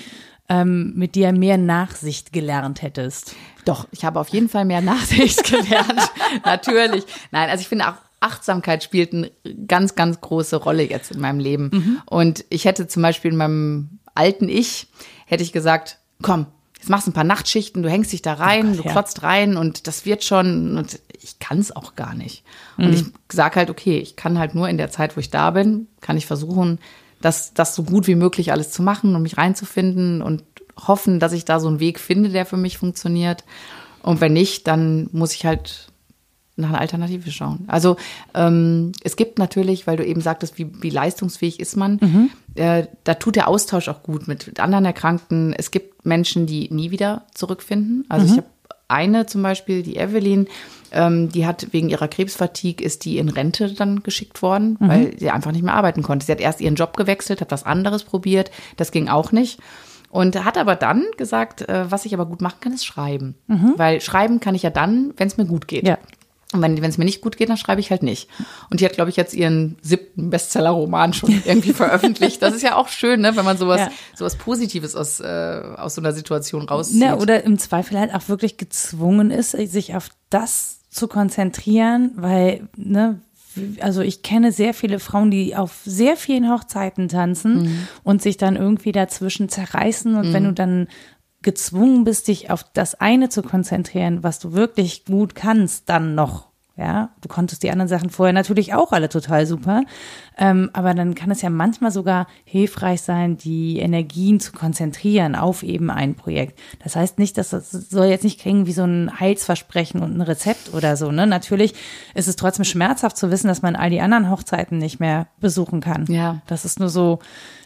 ähm, mit dir mehr Nachsicht gelernt hättest. Doch, ich habe auf jeden Fall mehr Nachsicht gelernt. Natürlich. Nein, also ich finde auch Achtsamkeit spielt eine ganz, ganz große Rolle jetzt in meinem Leben. Und ich hätte zum Beispiel in meinem alten Ich, hätte ich gesagt, komm, jetzt machst du ein paar Nachtschichten, du hängst dich da rein, Oh Gott, du ja. klotzt rein und das wird schon und ich kann es auch gar nicht. Und ich sag halt, okay, ich kann halt nur in der Zeit, wo ich da bin, kann ich versuchen, das, das so gut wie möglich alles zu machen und mich reinzufinden und hoffen, dass ich da so einen Weg finde, der für mich funktioniert. Und wenn nicht, dann muss ich halt nach einer Alternative schauen. Also ähm, es gibt natürlich, weil du eben sagtest, wie, wie leistungsfähig ist man, äh, da tut der Austausch auch gut mit, anderen Erkrankten. Es gibt Menschen, die nie wieder zurückfinden. Also ich habe eine zum Beispiel, die Evelyn, ähm, die hat wegen ihrer Krebsfatigue ist die in Rente dann geschickt worden, weil sie einfach nicht mehr arbeiten konnte. Sie hat erst ihren Job gewechselt, hat was anderes probiert, das ging auch nicht. Und hat aber dann gesagt, äh, was ich aber gut machen kann, ist schreiben. Weil schreiben kann ich ja dann, wenn es mir gut geht. Ja. Und wenn es mir nicht gut geht, dann schreibe ich halt nicht. Und die hat, glaube ich, jetzt ihren siebten Bestseller-Roman schon irgendwie veröffentlicht. Das ist ja auch schön, ne, wenn man sowas, Ja. sowas Positives aus, äh, aus so einer Situation rauszieht. Ne, oder im Zweifel halt auch wirklich gezwungen ist, sich auf das zu konzentrieren, weil, ne, also ich kenne sehr viele Frauen, die auf sehr vielen Hochzeiten tanzen und sich dann irgendwie dazwischen zerreißen und wenn du dann gezwungen bist, dich auf das eine zu konzentrieren, was du wirklich gut kannst, dann noch. Ja, du konntest die anderen Sachen vorher natürlich auch alle total super. Ähm, aber dann kann es ja manchmal sogar hilfreich sein, die Energien zu konzentrieren auf eben ein Projekt. Das heißt nicht, dass das soll jetzt nicht klingen wie so ein Heilsversprechen und ein Rezept oder so. Ne? Natürlich ist es trotzdem schmerzhaft zu wissen, dass man all die anderen Hochzeiten nicht mehr besuchen kann. Ja. Das ist nur so,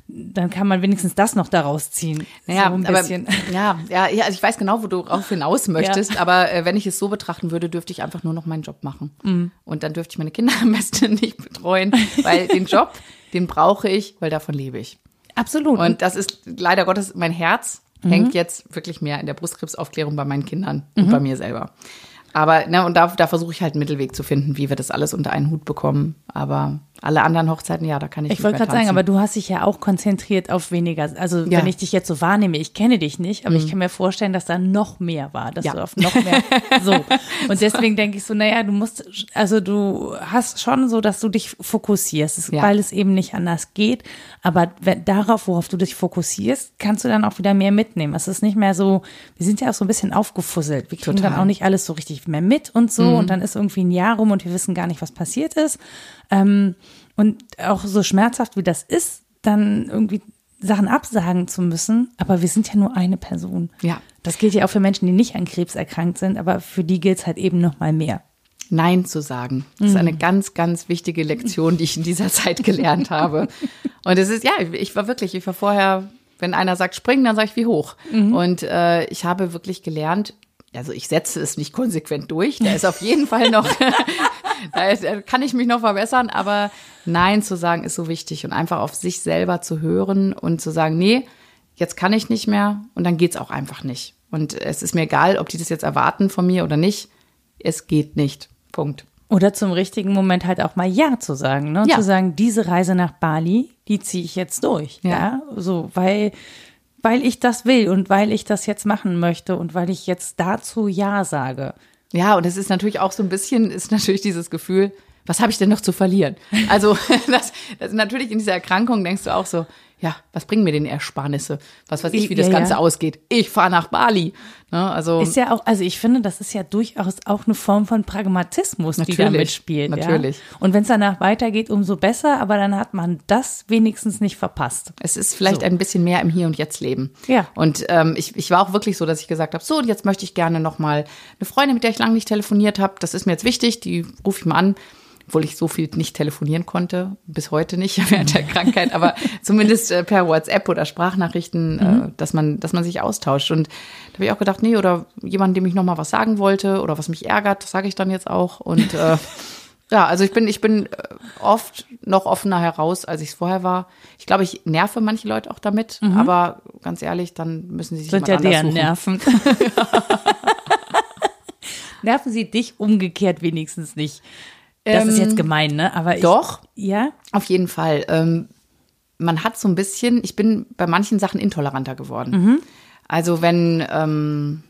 dann kann man wenigstens das noch daraus ziehen. Ja, so ein aber, bisschen. ja, ja, ja, also ich weiß genau, wo du darauf hinaus möchtest, aber äh, wenn ich es so betrachten würde, dürfte ich einfach nur noch meinen Job machen. Mhm. Und dann dürfte ich meine Kinder am besten nicht betreuen, weil den Job, den brauche ich, weil davon lebe ich. Absolut. Und das ist leider Gottes, mein Herz Mhm. hängt jetzt wirklich mehr in der Brustkrebsaufklärung bei meinen Kindern und bei mir selber. Aber, ne, und da, da versuche ich halt einen Mittelweg zu finden, wie wir das alles unter einen Hut bekommen. Aber alle anderen Hochzeiten, ja, da kann ich Ich wollte gerade sagen, aber du hast dich ja auch konzentriert auf weniger. Also Ja. wenn ich dich jetzt so wahrnehme, ich kenne dich nicht, aber ich kann mir vorstellen, dass da noch mehr war, dass Ja. du auf noch mehr so. Und deswegen denke ich so, naja, du musst, also du hast schon so, dass du dich fokussierst, Ja. weil es eben nicht anders geht. Aber wenn, darauf, worauf du dich fokussierst, kannst du dann auch wieder mehr mitnehmen. Es ist nicht mehr so, wir sind ja auch so ein bisschen aufgefusselt. Wir kriegen Total. dann auch nicht alles so richtig mehr mit und so. Und dann ist irgendwie ein Jahr rum und wir wissen gar nicht, was passiert ist. Ähm, und auch so schmerzhaft wie das ist, dann irgendwie Sachen absagen zu müssen. Aber wir sind ja nur eine Person. Ja. Das gilt ja auch für Menschen, die nicht an Krebs erkrankt sind, aber für die gilt es halt eben noch mal mehr. Nein zu sagen. Das ist Mhm. eine ganz, ganz wichtige Lektion, die ich in dieser Zeit gelernt habe. Und es ist, ja, ich war wirklich, ich war vorher, wenn einer sagt springen, dann sage ich wie hoch. Mhm. Und äh, ich habe wirklich gelernt, also ich setze es nicht konsequent durch, da ist auf jeden Fall noch, da, ist, da kann ich mich noch verbessern, aber Nein zu sagen ist so wichtig und einfach auf sich selber zu hören und zu sagen, nee, jetzt kann ich nicht mehr und dann geht's auch einfach nicht. Und es ist mir egal, ob die das jetzt erwarten von mir oder nicht. Es geht nicht. Punkt. Oder zum richtigen Moment halt auch mal Ja zu sagen. Ne? Und Ja. zu sagen, diese Reise nach Bali, die ziehe ich jetzt durch. Ja. Ja. So, weil, weil ich das will und weil ich das jetzt machen möchte und weil ich jetzt dazu Ja sage. Ja, und es ist natürlich auch so ein bisschen, ist natürlich dieses Gefühl, was habe ich denn noch zu verlieren? Also das, das natürlich in dieser Erkrankung denkst du auch so, ja, was bringen mir denn Ersparnisse? Was weiß ich, wie das Ja, ja. Ganze ausgeht? Ich fahre nach Bali. Ne, also Ist ja auch, also ich finde, das ist ja durchaus auch eine Form von Pragmatismus, die da mitspielt. natürlich. Ja? Und wenn es danach weitergeht, umso besser, aber dann hat man das wenigstens nicht verpasst. Es ist vielleicht So. ein bisschen mehr im Hier und Jetzt leben. Ja. Und ähm, ich, ich war auch wirklich so, dass ich gesagt habe, so, und jetzt möchte ich gerne noch mal eine Freundin, mit der ich lange nicht telefoniert habe, das ist mir jetzt wichtig, die rufe ich mal an, obwohl ich so viel nicht telefonieren konnte, bis heute nicht während der Krankheit, aber zumindest äh, per WhatsApp oder Sprachnachrichten, äh, dass man, dass man sich austauscht. Und da habe ich auch gedacht, nee, oder jemand, dem ich noch mal was sagen wollte oder was mich ärgert, das sage ich dann jetzt auch. Und äh, ja, also ich bin, ich bin äh, oft noch offener heraus, als ich es vorher war. Ich glaube, ich nerve manche Leute auch damit, aber ganz ehrlich, dann müssen sie sich Sind jemand ja anders deren. Nerven. Nerven sie dich umgekehrt wenigstens nicht. Das ist jetzt gemein, ne? Aber ich, Ähm, Doch. Ja? Auf jeden Fall. Ähm, man hat so ein bisschen, ich bin bei manchen Sachen intoleranter geworden. Mhm. Also wenn, ähm,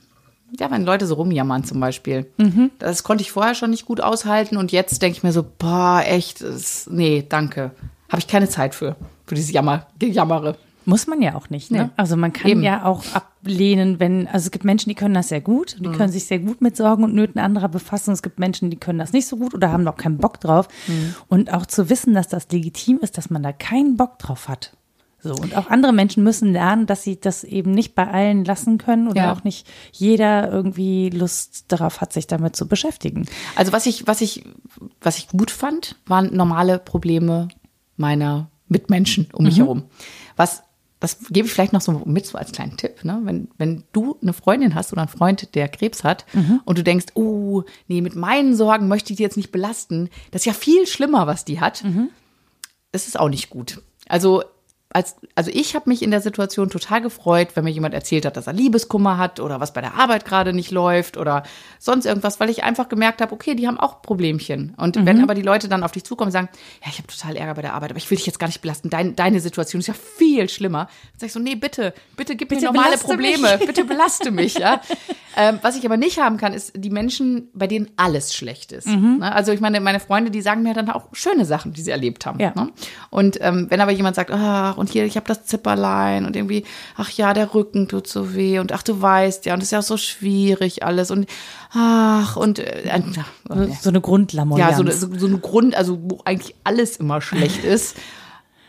ja, wenn Leute so rumjammern zum Beispiel. Mhm. Das konnte ich vorher schon nicht gut aushalten und jetzt denke ich mir so, boah, echt, das, nee, danke. Habe ich keine Zeit für, für dieses Jammer, Gejammere. Muss man ja auch nicht, ne? Nee. Also man kann Eben. ja auch ab ablehnen, wenn, also es gibt Menschen, die können das sehr gut, die mhm. können sich sehr gut mit Sorgen und Nöten anderer befassen. Es gibt Menschen, die können das nicht so gut oder haben noch keinen Bock drauf. Mhm. Und auch zu wissen, dass das legitim ist, dass man da keinen Bock drauf hat. So, und auch andere Menschen müssen lernen, dass sie das eben nicht bei allen lassen können oder ja. auch nicht jeder irgendwie Lust darauf hat, sich damit zu beschäftigen. Also was ich, was ich, was ich gut fand, waren normale Probleme meiner Mitmenschen um mich mhm. herum. Was das gebe ich vielleicht noch so mit so als kleinen Tipp, ne? Wenn, wenn du eine Freundin hast oder einen Freund, der Krebs hat mhm. und du denkst, oh, nee, mit meinen Sorgen möchte ich die jetzt nicht belasten, das ist ja viel schlimmer, was die hat. Mhm. Das ist auch nicht gut. Also als, also ich habe mich in der Situation total gefreut, wenn mir jemand erzählt hat, dass er Liebeskummer hat oder was bei der Arbeit gerade nicht läuft oder sonst irgendwas, weil ich einfach gemerkt habe, okay, die haben auch Problemchen. Und mhm. wenn aber die Leute dann auf dich zukommen und sagen, ja, ich habe total Ärger bei der Arbeit, aber ich will dich jetzt gar nicht belasten, Dein, deine Situation ist ja viel schlimmer, dann sag ich so, nee, bitte, bitte gib bitte mir normale Probleme, mich. bitte belaste mich, ja. ähm, was ich aber nicht haben kann, ist die Menschen, bei denen alles schlecht ist. Mhm. Ne? Also ich meine, meine Freunde, die sagen mir dann auch schöne Sachen, die sie erlebt haben. Ja. Ne? Und ähm, wenn aber jemand sagt, ach, und hier, ich habe das Zipperlein und irgendwie, ach ja, der Rücken tut so weh und ach, du weißt ja, und es ist ja auch so schwierig alles und ach, und äh, äh, so eine Grundlamoyanz. Ja, so, so, so eine Grund, also wo eigentlich alles immer schlecht ist.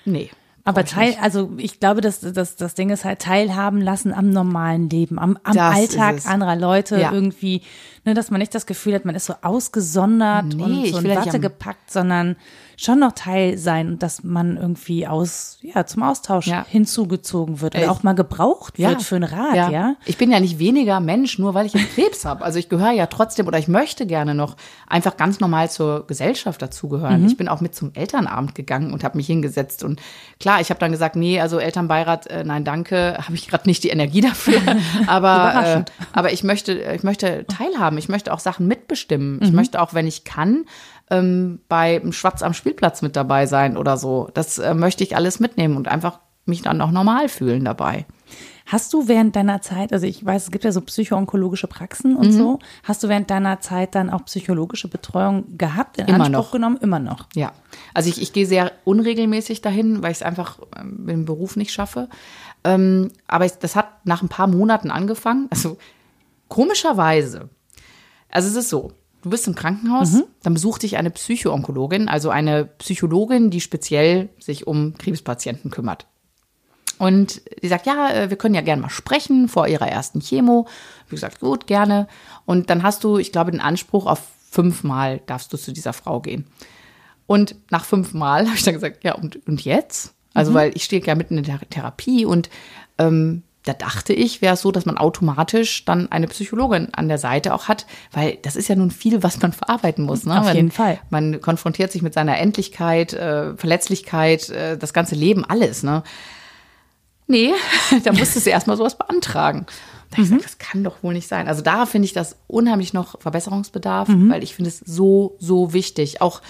Nee. Aber teil, also ich glaube, dass das, das Ding ist halt teilhaben lassen am normalen Leben, am, am Alltag anderer Leute ja. irgendwie, ne, dass man nicht das Gefühl hat, man ist so ausgesondert nee, und so in Watte gepackt, sondern schon noch Teil sein und dass man irgendwie aus, ja, zum Austausch ja. hinzugezogen wird oder auch mal gebraucht ja. wird für einen Rat, ja. ja. Ich bin ja nicht weniger Mensch, nur weil ich einen Krebs habe. Also ich gehöre ja trotzdem oder ich möchte gerne noch einfach ganz normal zur Gesellschaft dazugehören. Mhm. Ich bin auch mit zum Elternabend gegangen und habe mich hingesetzt und klar, ich habe dann gesagt, nee, also Elternbeirat, äh, nein, danke, habe ich gerade nicht die Energie dafür, aber äh, aber ich möchte ich möchte teilhaben, ich möchte auch Sachen mitbestimmen. Ich mhm. möchte auch, wenn ich kann, ähm, bei Schwarz am Spielplatz mit dabei sein oder so. Das äh, möchte ich alles mitnehmen und einfach mich dann auch normal fühlen dabei. Hast du während deiner Zeit, also ich weiß, es gibt ja so psychoonkologische Praxen und mhm. so, hast du während deiner Zeit dann auch psychologische Betreuung gehabt, in Immer Anspruch noch. genommen? Immer noch. Ja. Also ich, ich gehe sehr unregelmäßig dahin, weil ich es einfach ähm, im Beruf nicht schaffe. Ähm, aber ich, das hat nach ein paar Monaten angefangen. Also komischerweise. Also es ist so, Du bist im Krankenhaus, mhm. dann besucht dich eine Psychoonkologin, also eine Psychologin, die speziell sich um Krebspatienten kümmert. Und die sagt, ja, äh, wir können ja gerne mal sprechen vor ihrer ersten Chemo. Wie gesagt, gut, gerne. Und dann hast du, ich glaube, den Anspruch auf fünfmal darfst du zu dieser Frau gehen. Und nach fünfmal habe ich dann gesagt, ja, und, und jetzt? Also, mhm. weil ich stehe ja mitten in der Therapie und ähm, da dachte ich, wäre es so, dass man automatisch dann eine Psychologin an der Seite auch hat, weil das ist ja nun viel, was man verarbeiten muss. Ne? Auf man, jeden Fall. Man konfrontiert sich mit seiner Endlichkeit, äh, Verletzlichkeit, äh, das ganze Leben, alles. Ne? Nee, da musstest du erstmal sowas beantragen. Da mhm. ich gesagt, das kann doch wohl nicht sein. Also da finde ich das unheimlich noch Verbesserungsbedarf, mhm. weil ich finde es so, so wichtig. Auch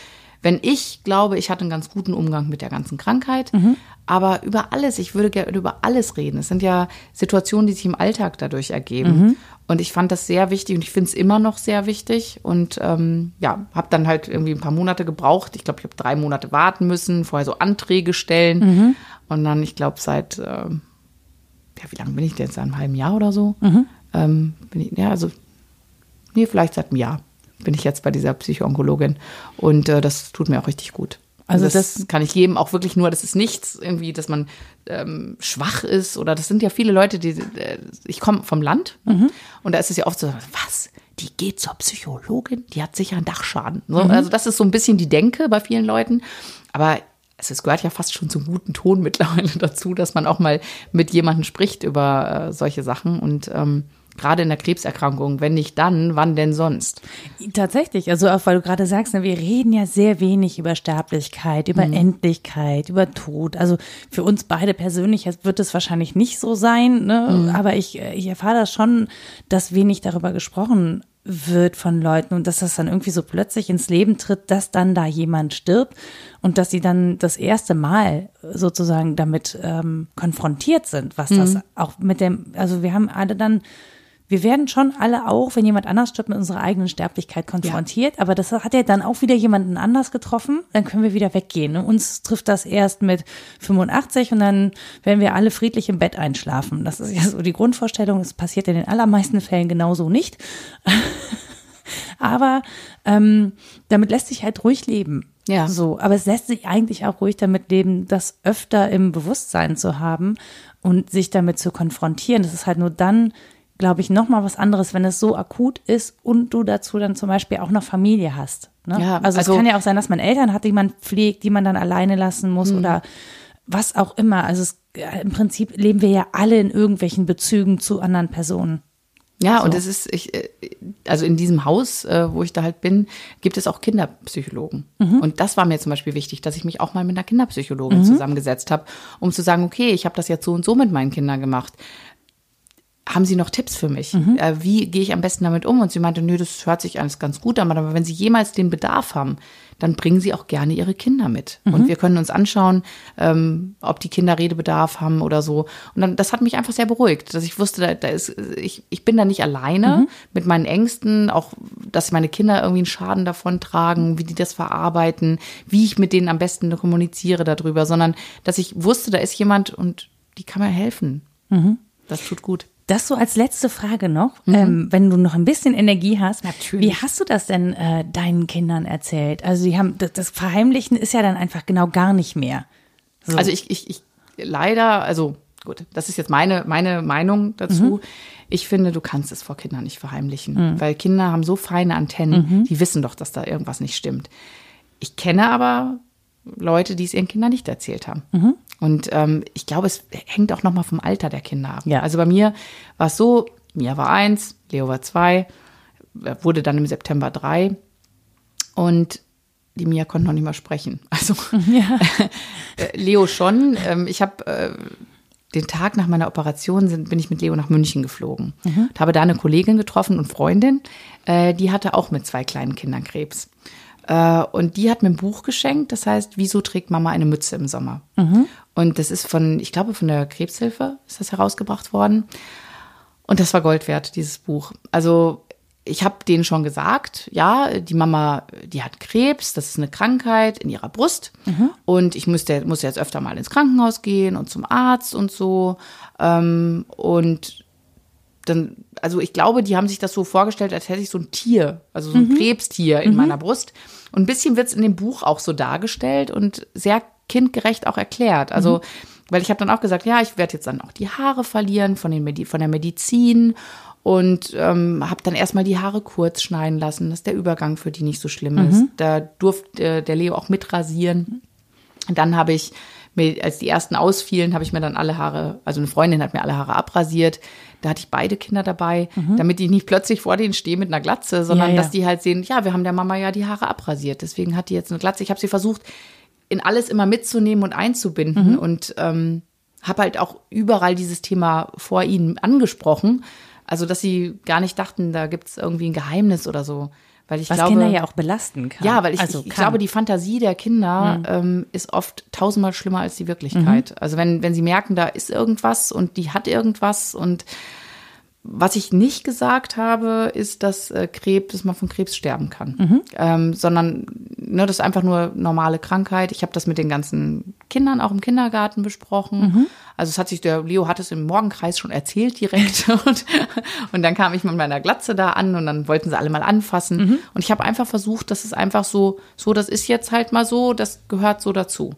wenn ich glaube, ich hatte einen ganz guten Umgang mit der ganzen Krankheit, mhm. aber über alles, ich würde gerne über alles reden. Es sind ja Situationen, die sich im Alltag dadurch ergeben. Mhm. Und ich fand das sehr wichtig und ich finde es immer noch sehr wichtig. Und ähm, ja, habe dann halt irgendwie ein paar Monate gebraucht. Ich glaube, ich habe drei Monate warten müssen, vorher so Anträge stellen. Mhm. Und dann, ich glaube, seit, äh, ja, wie lange bin ich denn jetzt? Seit einem halben Jahr oder so? Mhm. Ähm, bin ich, ja, also, nee, vielleicht seit einem Jahr bin ich jetzt bei dieser Psychoonkologin. Und äh, das tut mir auch richtig gut. Also, das, das, kann ich jedem auch wirklich nur, das ist nichts irgendwie, dass man ähm, schwach ist oder das sind ja viele Leute, die, äh, ich komme vom Land mhm. und da ist es ja oft so, was, die geht zur Psychologin, die hat sicher einen Dachschaden. So, mhm. Also das ist so ein bisschen die Denke bei vielen Leuten, aber es, es gehört ja fast schon zum guten Ton mittlerweile dazu, dass man auch mal mit jemandem spricht über äh, solche Sachen und ähm, gerade in der Krebserkrankung. Wenn nicht dann, wann denn sonst? Tatsächlich, also auch weil du gerade sagst, ne, wir reden ja sehr wenig über Sterblichkeit, über mhm. Endlichkeit, über Tod. Also für uns beide persönlich wird es wahrscheinlich nicht so sein, ne? Mhm. aber ich, ich erfahre das schon, dass wenig darüber gesprochen wird von Leuten und dass das dann irgendwie so plötzlich ins Leben tritt, dass dann da jemand stirbt und dass sie dann das erste Mal sozusagen damit ähm, konfrontiert sind, was mhm. das auch mit dem, also wir haben alle dann wir werden schon alle auch, wenn jemand anders stirbt, mit unserer eigenen Sterblichkeit konfrontiert. Ja. Aber das hat ja dann auch wieder jemanden anders getroffen. Dann können wir wieder weggehen. Und uns trifft das erst mit 85 und dann werden wir alle friedlich im Bett einschlafen. Das ist ja so die Grundvorstellung. Es passiert in den allermeisten Fällen genauso nicht. aber ähm, damit lässt sich halt ruhig leben. Ja. So, aber es lässt sich eigentlich auch ruhig damit leben, das öfter im Bewusstsein zu haben und sich damit zu konfrontieren. Das ist halt nur dann glaube ich, noch mal was anderes, wenn es so akut ist und du dazu dann zum Beispiel auch noch Familie hast. Ne? Ja, also, also es kann ja auch sein, dass man Eltern hat, die man pflegt, die man dann alleine lassen muss mhm. oder was auch immer. Also es, im Prinzip leben wir ja alle in irgendwelchen Bezügen zu anderen Personen. Ja, so. und es ist, ich, äh, also in diesem Haus, äh, wo ich da halt bin, gibt es auch Kinderpsychologen. Mhm. Und das war mir zum Beispiel wichtig, dass ich mich auch mal mit einer Kinderpsychologin mhm. zusammengesetzt habe, um zu sagen, okay, ich habe das jetzt so und so mit meinen Kindern gemacht haben Sie noch Tipps für mich? Mhm. Äh, wie gehe ich am besten damit um? Und sie meinte, nö, das hört sich alles ganz gut an, aber wenn Sie jemals den Bedarf haben, dann bringen Sie auch gerne Ihre Kinder mit. Mhm. Und wir können uns anschauen, ähm, ob die Kinder Redebedarf haben oder so. Und dann, das hat mich einfach sehr beruhigt, dass ich wusste, da, da ist, ich, ich bin da nicht alleine mhm. mit meinen Ängsten, auch, dass meine Kinder irgendwie einen Schaden davon tragen, wie die das verarbeiten, wie ich mit denen am besten kommuniziere darüber, sondern dass ich wusste, da ist jemand und die kann mir helfen. Mhm. Das tut gut. Das so als letzte Frage noch, mhm. ähm, wenn du noch ein bisschen Energie hast. Natürlich. Wie hast du das denn äh, deinen Kindern erzählt? Also die haben das, das, Verheimlichen ist ja dann einfach genau gar nicht mehr. So. Also ich, ich, ich leider, also gut, das ist jetzt meine meine Meinung dazu. Mhm. Ich finde, du kannst es vor Kindern nicht verheimlichen, mhm. weil Kinder haben so feine Antennen, mhm. die wissen doch, dass da irgendwas nicht stimmt. Ich kenne aber Leute, die es ihren Kindern nicht erzählt haben. Mhm. Und ähm, ich glaube, es hängt auch nochmal vom Alter der Kinder ab. Ja. Also bei mir war es so, Mia war eins, Leo war zwei, wurde dann im September drei und die Mia konnte noch nicht mal sprechen. Also ja. Leo schon. Ähm, ich habe äh, den Tag nach meiner Operation sind, bin ich mit Leo nach München geflogen mhm. und habe da eine Kollegin getroffen und Freundin, äh, die hatte auch mit zwei kleinen Kindern Krebs. Äh, und die hat mir ein Buch geschenkt, das heißt, Wieso trägt Mama eine Mütze im Sommer? Mhm. Und das ist von, ich glaube, von der Krebshilfe ist das herausgebracht worden. Und das war Gold wert, dieses Buch. Also ich habe denen schon gesagt, ja, die Mama, die hat Krebs, das ist eine Krankheit in ihrer Brust. Mhm. Und ich müsste, muss jetzt öfter mal ins Krankenhaus gehen und zum Arzt und so. Ähm, und dann, also ich glaube, die haben sich das so vorgestellt, als hätte ich so ein Tier, also so ein mhm. Krebstier in mhm. meiner Brust. Und ein bisschen wird es in dem Buch auch so dargestellt und sehr kindgerecht auch erklärt. Also, mhm. weil ich habe dann auch gesagt, ja, ich werde jetzt dann auch die Haare verlieren von, den Medi von der Medizin und ähm, habe dann erstmal die Haare kurz schneiden lassen, dass der Übergang für die nicht so schlimm mhm. ist. Da durfte äh, der Leo auch mitrasieren. Und dann habe ich mir, als die ersten ausfielen, habe ich mir dann alle Haare, also eine Freundin hat mir alle Haare abrasiert. Da hatte ich beide Kinder dabei, mhm. damit ich nicht plötzlich vor denen stehe mit einer Glatze, sondern ja, ja. dass die halt sehen, ja, wir haben der Mama ja die Haare abrasiert. Deswegen hat die jetzt eine Glatze. Ich habe sie versucht, in alles immer mitzunehmen und einzubinden mhm. und ähm, habe halt auch überall dieses Thema vor ihnen angesprochen. Also, dass sie gar nicht dachten, da gibt es irgendwie ein Geheimnis oder so. Weil ich Was glaube, Kinder ja auch belasten kann. Ja, weil ich, also ich, ich glaube, die Fantasie der Kinder mhm. ähm, ist oft tausendmal schlimmer als die Wirklichkeit. Mhm. Also wenn, wenn sie merken, da ist irgendwas und die hat irgendwas und was ich nicht gesagt habe, ist, dass äh, Krebs, dass man von Krebs sterben kann, mhm. ähm, sondern ne, das ist einfach nur normale Krankheit. Ich habe das mit den ganzen Kindern auch im Kindergarten besprochen. Mhm. Also es hat sich der Leo hat es im Morgenkreis schon erzählt direkt und, und dann kam ich mit meiner Glatze da an und dann wollten sie alle mal anfassen mhm. und ich habe einfach versucht, dass es einfach so so das ist jetzt halt mal so, das gehört so dazu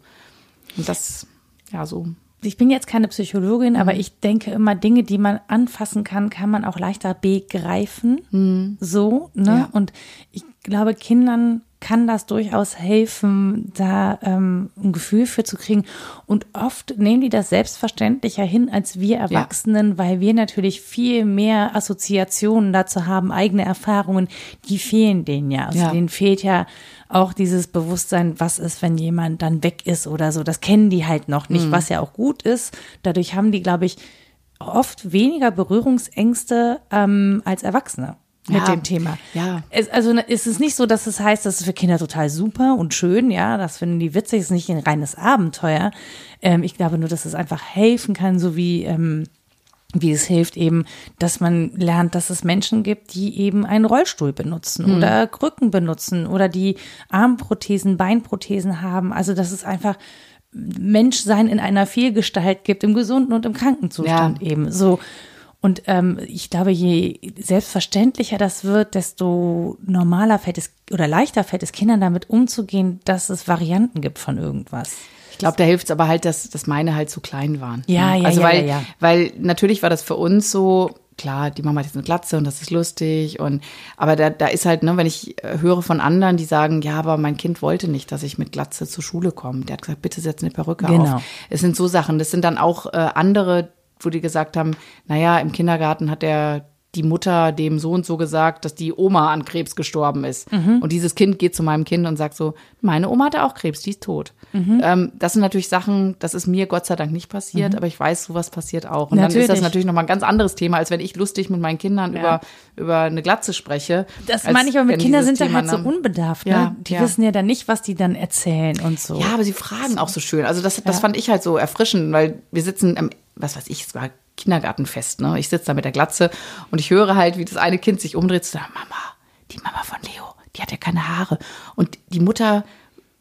und das ja so ich bin jetzt keine Psychologin, aber mhm. ich denke immer, Dinge, die man anfassen kann, kann man auch leichter begreifen. Mhm. So, ne? Ja. Und ich glaube, Kindern kann das durchaus helfen, da ähm, ein Gefühl für zu kriegen. Und oft nehmen die das selbstverständlicher hin als wir Erwachsenen, ja. weil wir natürlich viel mehr Assoziationen dazu haben, eigene Erfahrungen, die fehlen denen ja. Also ja. denen fehlt ja auch dieses Bewusstsein, was ist, wenn jemand dann weg ist oder so. Das kennen die halt noch nicht, mhm. was ja auch gut ist. Dadurch haben die, glaube ich, oft weniger Berührungsängste ähm, als Erwachsene mit ja, dem Thema. Ja. Es, also ne, ist es nicht so, dass es heißt, das ist für Kinder total super und schön, ja, das finden die witzig, ist nicht ein reines Abenteuer. Ähm, ich glaube nur, dass es einfach helfen kann, so wie ähm, wie es hilft eben, dass man lernt, dass es Menschen gibt, die eben einen Rollstuhl benutzen mhm. oder Krücken benutzen oder die Armprothesen, Beinprothesen haben. Also dass es einfach Menschsein in einer Vielgestalt gibt, im gesunden und im kranken Zustand ja. eben. So. Und ähm, ich glaube, je selbstverständlicher das wird, desto normaler fällt es oder leichter fällt es Kindern damit umzugehen, dass es Varianten gibt von irgendwas. Ich glaube, da hilft es aber halt, dass, dass meine halt zu klein waren. Ja, ja, also ja, weil, ja, ja. Weil natürlich war das für uns so, klar, die Mama hat jetzt eine Glatze und das ist lustig und aber da, da ist halt, ne, wenn ich äh, höre von anderen, die sagen, ja, aber mein Kind wollte nicht, dass ich mit Glatze zur Schule komme. Der hat gesagt, bitte setz eine Perücke Genau. auf. Es sind so Sachen, das sind dann auch äh, andere, wo die gesagt haben, naja, im Kindergarten hat der die Mutter dem so und so gesagt, dass die Oma an Krebs gestorben ist. Mhm. Und dieses Kind geht zu meinem Kind und sagt so, meine Oma hatte auch Krebs, die ist tot. Mhm. Ähm, das sind natürlich Sachen, das ist mir Gott sei Dank nicht passiert, aber ich weiß, sowas passiert auch. Und dann ist das Natürlich. natürlich nochmal ein ganz anderes Thema, als wenn ich lustig mit meinen Kindern Ja. über, über eine Glatze spreche. Das meine ich aber mit Kindern sind da Thema halt so unbedarft. Ne? Ja, die ja. wissen ja dann nicht, was die dann erzählen und so. Ja, aber sie fragen auch so schön. Also das, das fand ich halt so erfrischend, weil wir sitzen, am, was weiß ich, es war Kindergartenfest, ne? Ich sitze da mit der Glatze und ich höre halt, wie das eine Kind sich umdreht und sagt, Mama, die Mama von Leo, die hat ja keine Haare. Und die Mutter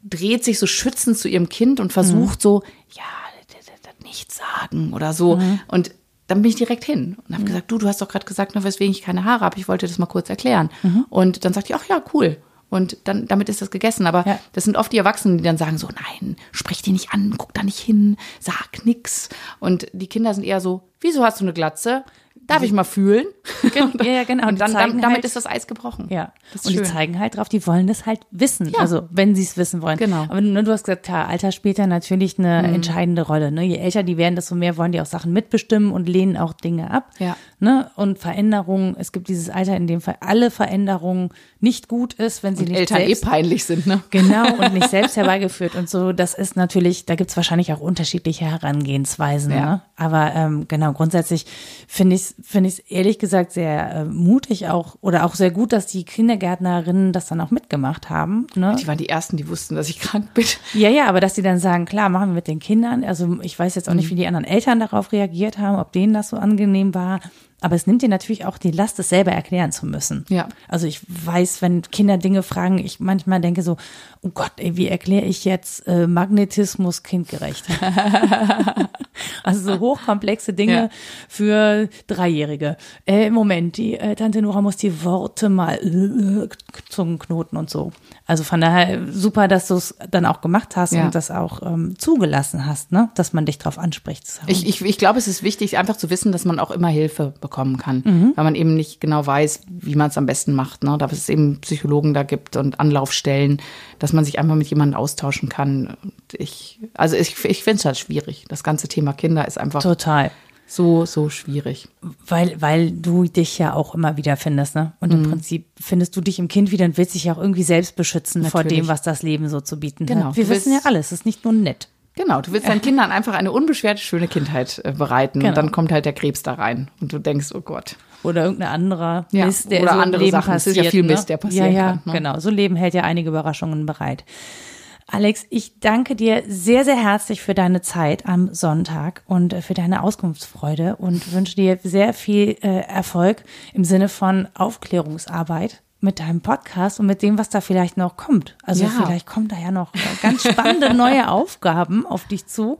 dreht sich so schützend zu ihrem Kind und versucht so, ja, das- das- das nichts sagen oder so. Und dann bin ich direkt hin und habe gesagt, du, du hast doch gerade gesagt, ne, weswegen ich keine Haare habe. Ich wollte das mal kurz erklären. Und dann sagt die, ach ja, cool. Und dann, damit ist das gegessen. Aber Ja. das sind oft die Erwachsenen, die dann sagen so, nein, sprich die nicht an, guck da nicht hin, sag nix. Und die Kinder sind eher so, wieso hast du eine Glatze? Darf ich mal fühlen? Ja, ja, genau. Und Die dann, damit halt- ist das Eis gebrochen. Ja, und die schön. zeigen halt drauf, die wollen das halt wissen. Also, wenn sie es wissen wollen. Genau. Aber ne, du hast gesagt, klar, Alter spielt ja natürlich eine entscheidende Rolle. Ne? Je älter die werden, desto mehr wollen die auch Sachen mitbestimmen und lehnen auch Dinge ab. Ja. Ne? Und Veränderungen, es gibt dieses Alter, in dem alle Veränderungen nicht gut ist, wenn sie nicht Eltern selbst eh peinlich sind, ne? Genau, und nicht selbst herbeigeführt und so. Das ist natürlich, da gibt's wahrscheinlich auch unterschiedliche Herangehensweisen. Ja. Ne? Aber ähm, genau, grundsätzlich finde ich es find ich's ehrlich gesagt sehr äh, mutig auch oder auch sehr gut, dass die Kindergärtnerinnen das dann auch mitgemacht haben. Ne? Die waren die Ersten, die wussten, dass ich krank bin. Ja, ja, aber dass sie dann sagen, klar, machen wir mit den Kindern. Also ich weiß jetzt auch Mhm. nicht, wie die anderen Eltern darauf reagiert haben, ob denen das so angenehm war. Aber es nimmt dir natürlich auch die Last, es selber erklären zu müssen. Ja. Also ich weiß, wenn Kinder Dinge fragen, ich manchmal denke so, oh Gott, ey, wie erkläre ich jetzt äh, Magnetismus kindgerecht? also so hochkomplexe Dinge Ja. für Dreijährige. Äh, Moment, die äh, Tante Nora muss die Worte mal äh, Zungenknoten und so. Also von daher super, dass du es dann auch gemacht hast Ja. und das auch ähm, zugelassen hast, ne? dass man dich drauf anspricht. Ich, ich, ich glaube, es ist wichtig, einfach zu wissen, dass man auch immer Hilfe bekommen kann, Mhm. weil man eben nicht genau weiß, wie man es am besten macht. Ne? Dass es eben Psychologen da gibt und Anlaufstellen, dass man sich einfach mit jemandem austauschen kann. Und ich, also ich, ich finde es halt schwierig. Das ganze Thema Kinder ist einfach Total. so, so schwierig. Weil, weil du dich ja auch immer wieder findest, ne? Und Mhm. im Prinzip findest du dich im Kind wieder und willst dich ja auch irgendwie selbst beschützen vor Natürlich. dem, was das Leben so zu bieten Genau. hat. Wir wissen ja alles, es ist nicht nur nett. Genau, du willst deinen Kindern einfach eine unbeschwerte, schöne Kindheit äh, bereiten Genau. und dann kommt halt der Krebs da rein und du denkst, oh Gott. Oder irgendein anderer Ja, Mist, der oder so andere Leben Sachen. Es passiert. ist ja viel ne? Mist, der passieren ja, ja, kann, ne? Genau, so Leben hält ja einige Überraschungen bereit. Alex, ich danke dir sehr, sehr herzlich für deine Zeit am Sonntag und äh, für deine Auskunftsfreude und wünsche dir sehr viel äh, Erfolg im Sinne von Aufklärungsarbeit mit deinem Podcast und mit dem, was da vielleicht noch kommt. Also Ja. vielleicht kommen da ja noch äh, ganz spannende neue Aufgaben auf dich zu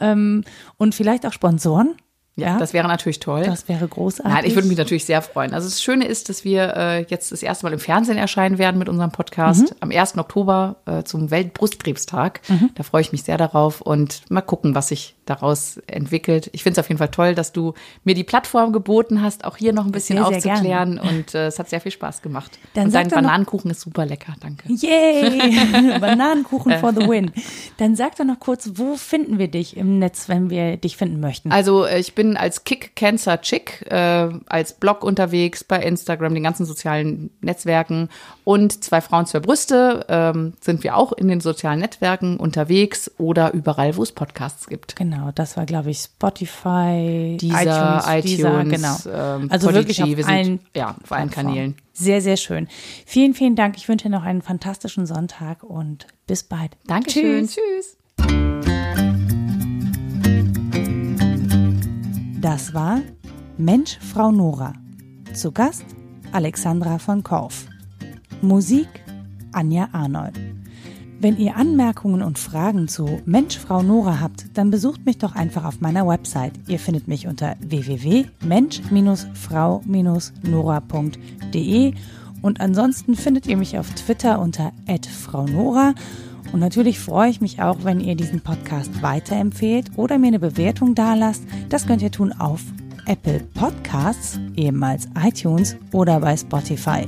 ähm, und vielleicht auch Sponsoren. Ja, Das wäre natürlich toll. das wäre großartig. Nein, ich würde mich natürlich sehr freuen. Also das Schöne ist, dass wir äh, jetzt das erste Mal im Fernsehen erscheinen werden mit unserem Podcast Mhm. am 1. Oktober äh, zum Weltbrustkrebstag. Da freue ich mich sehr darauf und mal gucken, was sich daraus entwickelt. Ich finde es auf jeden Fall toll, dass du mir die Plattform geboten hast, auch hier noch ein bisschen Sehr, sehr aufzuklären und äh, es hat sehr viel Spaß gemacht. Dann und dein Bananenkuchen ist super lecker, danke. Yay! Bananenkuchen for the win. Dann sag doch noch kurz, wo finden wir dich im Netz, wenn wir dich finden möchten? Also äh, ich bin als Kick Cancer Chick äh, als Blog unterwegs bei Instagram, den ganzen sozialen Netzwerken und zwei Frauen, zwei Brüste ähm, sind wir auch in den sozialen Netzwerken unterwegs oder überall, wo es Podcasts gibt. Genau, das war, glaube ich, Spotify, Dieser, iTunes, Deezer, iTunes, genau. ähm, also Podigy, wirklich auf wir sind, allen, ja, auf allen. Kanälen. Sehr, sehr schön. Vielen, vielen Dank. Ich wünsche dir noch einen fantastischen Sonntag und bis bald. Dankeschön. Tschüss. Tschüss. Das war Mensch, Frau Nora. Zu Gast Alexandra von Korf. Musik Anja Arnold. Wenn ihr Anmerkungen und Fragen zu Mensch, Frau Nora habt, dann besucht mich doch einfach auf meiner Website. Ihr findet mich unter www.mensch-frau-nora.de und ansonsten findet ihr mich auf Twitter unter @fraunora und natürlich freue ich mich auch, wenn ihr diesen Podcast weiterempfehlt oder mir eine Bewertung dalasst. Das könnt ihr tun auf Apple Podcasts, ehemals iTunes oder bei Spotify.